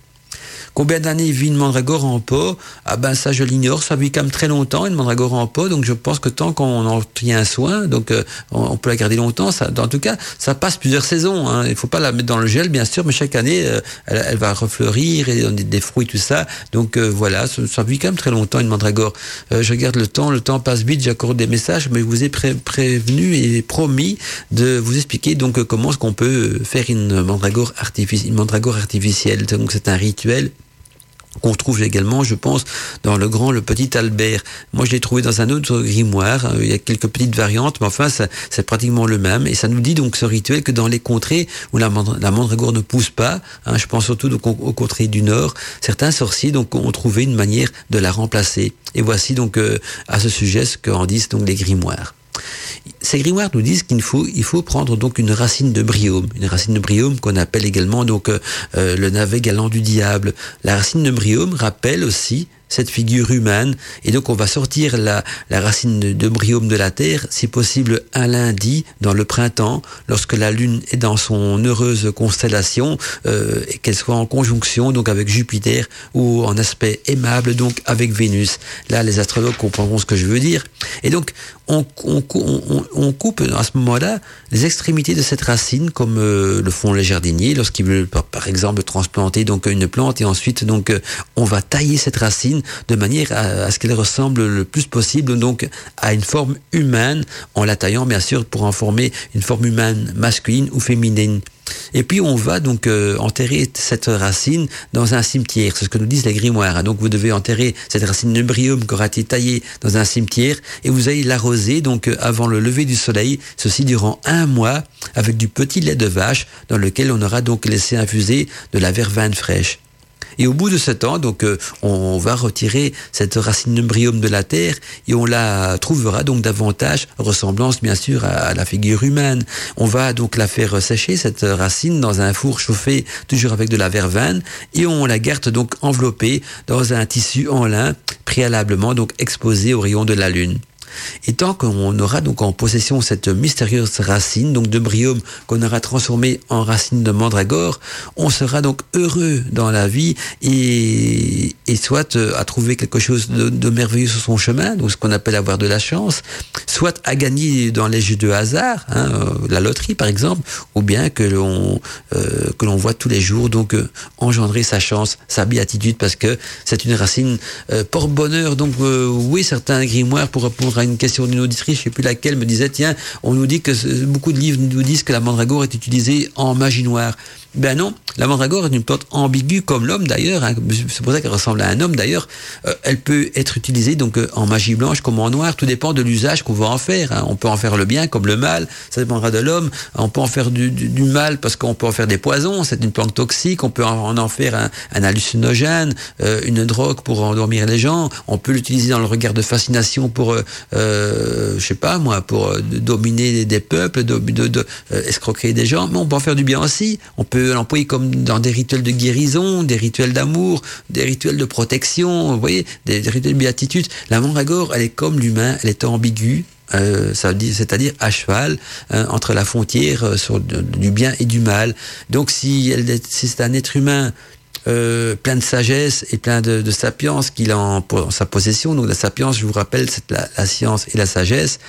Combien d'années vit une mandragore en pot? Ah ben ça je l'ignore, ça vit quand même très longtemps une mandragore en pot, donc je pense que tant qu'on en tient soin, donc euh, on, peut la garder longtemps. Ça, en tout cas, ça passe plusieurs saisons. Hein. Il faut pas la mettre dans le gel bien sûr, mais chaque année euh, elle, va refleurir et donner des fruits tout ça. Donc euh, voilà, ça, vit quand même très longtemps une mandragore. je regarde le temps, le temps passe vite, j'accorde des messages, mais je vous ai pré prévenu et promis de vous expliquer donc comment est-ce qu'on peut faire une mandragore, artifici une mandragore artificielle. Donc c'est un rituel qu'on trouve également, je pense, dans le grand, le petit Albert. Moi, je l'ai trouvé dans un autre grimoire. Il y a quelques petites variantes, mais enfin, c'est pratiquement le même. Et ça nous dit donc ce rituel que dans les contrées où la, mandragore ne pousse pas, hein, je pense surtout aux, contrées du Nord, certains sorciers ont trouvé une manière de la remplacer. Et voici donc euh, à ce sujet ce qu'en disent donc les grimoires. Ces grimoires nous disent qu'il faut, prendre donc une racine de briome, une racine de briome qu'on appelle également donc euh, euh, le navet galant du diable. La racine de briome rappelle aussi cette figure humaine. Et donc on va sortir la, racine de, de briome de la terre, si possible un lundi dans le printemps, lorsque la lune est dans son heureuse constellation, euh, et qu'elle soit en conjonction donc avec Jupiter ou en aspect aimable donc avec Vénus. Là, les astrologues comprendront ce que je veux dire. Et donc on, coupe à ce moment-là les extrémités de cette racine, comme euh, le font les jardiniers lorsqu'ils veulent par, exemple transplanter donc une plante et ensuite donc euh, on va tailler cette racine de manière à, à ce qu'elle ressemble le plus possible donc à une forme humaine en la taillant bien sûr pour en former une forme humaine masculine ou féminine. Et puis on va donc euh, enterrer cette racine dans un cimetière. C'est ce que nous disent les grimoires. Donc vous devez enterrer cette racine de brium qui aura été taillée dans un cimetière et vous allez l'arroser donc euh, avant le lever du soleil. Ceci durant un mois avec du petit lait de vache dans lequel on aura donc laissé infuser de la verveine fraîche. Et au bout de ce temps, donc, euh, on va retirer cette racine embryome de la terre et on la trouvera donc davantage ressemblance, bien sûr, à, la figure humaine. On va donc la faire sécher, cette racine, dans un four chauffé, toujours avec de la verveine, et on la garde donc enveloppée dans un tissu en lin, préalablement donc exposé au rayon de la lune. Et tant qu'on aura donc en possession cette mystérieuse racine, donc de briome qu'on aura transformée en racine de mandragore, on sera donc heureux dans la vie et, soit euh, à trouver quelque chose de, merveilleux sur son chemin, donc ce qu'on appelle avoir de la chance, soit à gagner dans les jeux de hasard, hein, euh, la loterie par exemple, ou bien que l'on euh, que l'on voit tous les jours donc engendrer sa chance, sa béatitude parce que c'est une racine euh, porte-bonheur. Donc oui, certains grimoires pour répondre une question d'une auditrice, je sais plus laquelle, me disait tiens, on nous dit que beaucoup de livres nous disent que la mandragore est utilisée en magie noire. Ben non, la mandragore est une plante ambiguë comme l'homme d'ailleurs. Hein. C'est pour ça qu'elle ressemble à un homme d'ailleurs. Euh, elle peut être utilisée donc euh, en magie blanche comme en noir. Tout dépend de l'usage qu'on va en faire. Hein. On peut en faire le bien comme le mal. Ça dépendra de l'homme. On peut en faire du, mal parce qu'on peut en faire des poisons. C'est une plante toxique. On peut en, en faire un, hallucinogène, euh, une drogue pour endormir les gens. On peut l'utiliser dans le regard de fascination pour, je sais pas moi, pour dominer des peuples, de escroquer des gens. Mais on peut en faire du bien aussi. On peut l'employer comme dans des rituels de guérison, des rituels d'amour, des rituels de protection, vous voyez, des, rituels de béatitude. La mandragore, elle est comme l'humain, elle est ambiguë, euh, c'est-à-dire à cheval euh, entre la frontière euh, sur du bien et du mal. Donc si, elle, si c'est un être humain euh, plein de sagesse et plein de, sapience qu'il a en, sa possession, donc la sapience, je vous rappelle, c'est la, la, science et la sagesse,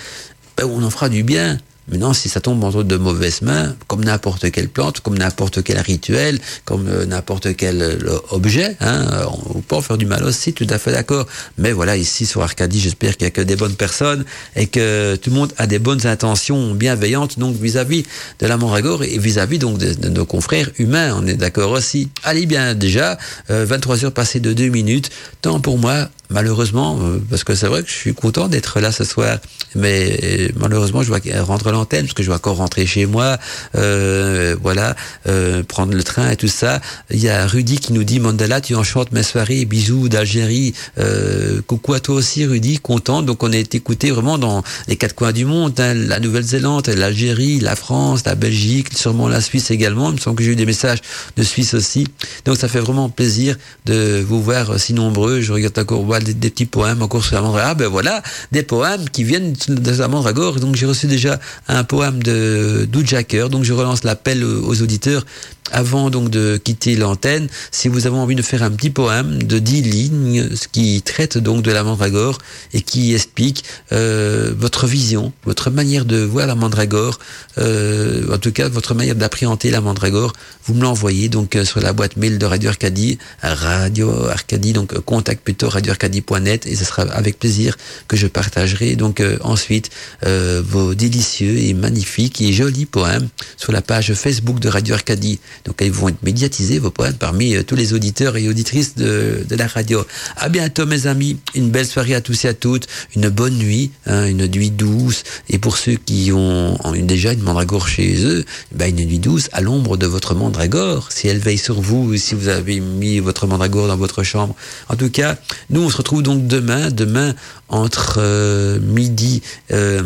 ben, on en fera du bien. Maintenant, si ça tombe entre de mauvaises mains, comme n'importe quelle plante, comme n'importe quel rituel, comme euh, n'importe quel euh, objet, hein, on peut en faire du mal aussi, tout à fait d'accord. Mais voilà, ici sur Arcadie, j'espère qu'il n'y a que des bonnes personnes et que tout le monde a des bonnes intentions bienveillantes, donc vis-à-vis de la Mandragore et vis-à-vis donc de, nos confrères humains. On est d'accord aussi. Allez bien, déjà, euh, 23 heures passées de 2 minutes. Temps pour moi malheureusement, euh, parce que c'est vrai que je suis content d'être là ce soir, mais malheureusement, je dois rendre l'antenne, parce que je vais encore rentrer chez moi, euh, voilà, euh, prendre le train et tout ça. Il y a Rudy qui nous dit Mandala, tu enchantes mes soirées, bisous d'Algérie. Euh, coucou à toi aussi, Rudy, content. Donc on est écouté vraiment dans les quatre coins du monde, hein, la Nouvelle-Zélande, l'Algérie, la France, la Belgique, sûrement la Suisse également. Il me semble que j'ai eu des messages de Suisse aussi. Donc ça fait vraiment plaisir de vous voir si nombreux. Je regarde encore voir des, des petits poèmes encore sur la mandragore. Ah ben voilà, des poèmes qui viennent de la mandragore. Donc j'ai reçu déjà un poème de Jacker. Donc je relance l'appel aux auditeurs avant donc de quitter l'antenne, si vous avez envie de faire un petit poème de dix lignes qui traite donc de la mandragore et qui explique euh, votre vision, votre manière de voir la mandragore, euh, en tout cas votre manière d'appréhender la mandragore, vous me l'envoyez donc euh, sur la boîte mail de Radio Arcadie, Radio Arcadie, donc contact plutôt radioarcadie.net et ce sera avec plaisir que je partagerai donc ensuite vos délicieux et magnifiques et jolis poèmes sur la page Facebook de Radio Arcadie. Donc ils vont être médiatisés, vos poèmes, parmi tous les auditeurs et auditrices de, la radio. À bientôt mes amis, une belle soirée à tous et à toutes, une bonne nuit, hein, une nuit douce et pour ceux qui ont, déjà une mandragore chez eux, ben une nuit douce à l'ombre de votre mandragore mandragore, si elle veille sur vous, si vous avez mis votre mandragore dans votre chambre. En tout cas, nous, on se retrouve donc demain, demain entre euh, midi... Euh,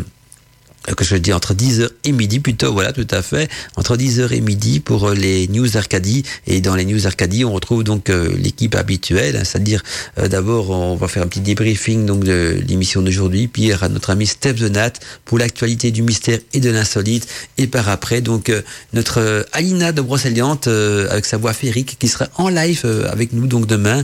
que je dis entre 10h et midi plutôt, voilà, tout à fait, entre 10h et midi pour euh, les News Arcadie. Et dans les News Arcadie, on retrouve donc euh, l'équipe habituelle, hein, c'est-à-dire euh, d'abord on va faire un petit débriefing donc de l'émission d'aujourd'hui, puis il y aura notre ami Steph Nat pour l'actualité du mystère et de l'insolite, et par après donc notre Alina de Brocéliande avec sa voix féerique qui sera en live avec nous donc demain.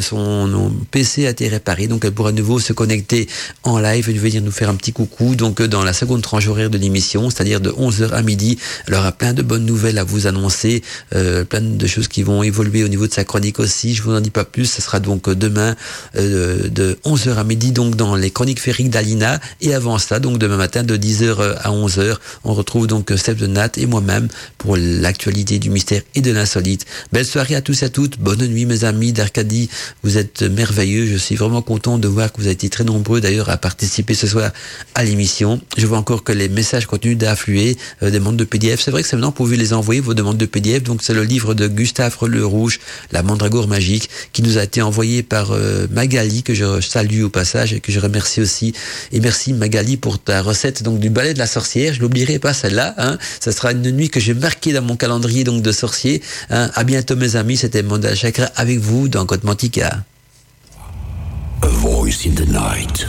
son PC a été réparé, donc elle pourra à nouveau se connecter en live et venir nous faire un petit coucou donc dans la seconde tranche horaire de l'émission, c'est-à-dire de 11h à midi. Elle aura plein de bonnes nouvelles à vous annoncer, euh, plein de choses qui vont évoluer au niveau de sa chronique aussi. Je vous en dis pas plus. Ce sera donc demain euh, de 11h à midi, donc dans les chroniques féeriques d'Alina. Et avant ça, donc demain matin de 10h à 11h, on retrouve donc Steph de Nat et moi-même pour l'actualité du mystère et de l'insolite. Belle soirée à tous et à toutes. Bonne nuit mes amis d'Arcadie. Vous êtes merveilleux. Je suis vraiment content de voir que vous avez été très nombreux d'ailleurs à participer ce soir à l'émission. Je vois encore que les messages continuent d'affluer, euh, des demandes de PDF. C'est vrai que c'est maintenant, vous pouvez les envoyer, vos demandes de PDF. Donc, c'est le livre de Gustave Le Rouge, La Mandragore Magique, qui nous a été envoyé par euh, Magali, que je salue au passage et que je remercie aussi. Et merci Magali pour ta recette donc du ballet de la sorcière. Je l'oublierai pas celle-là. Hein. Ça sera une nuit que j'ai marquée dans mon calendrier donc de sorcier. Hein. À bientôt mes amis. C'était Mandala Chakra avec vous dans Côte Mantica. A voice in the night.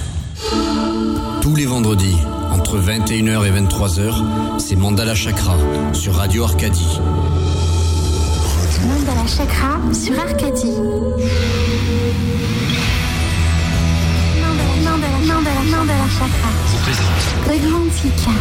Tous les vendredis entre 21h et 23h, c'est Mandala Chakra sur Radio Arcadie. Mandala Chakra sur Arcadie. Mandala, Mandala, Mandala, Mandala Chakra. Godmantica.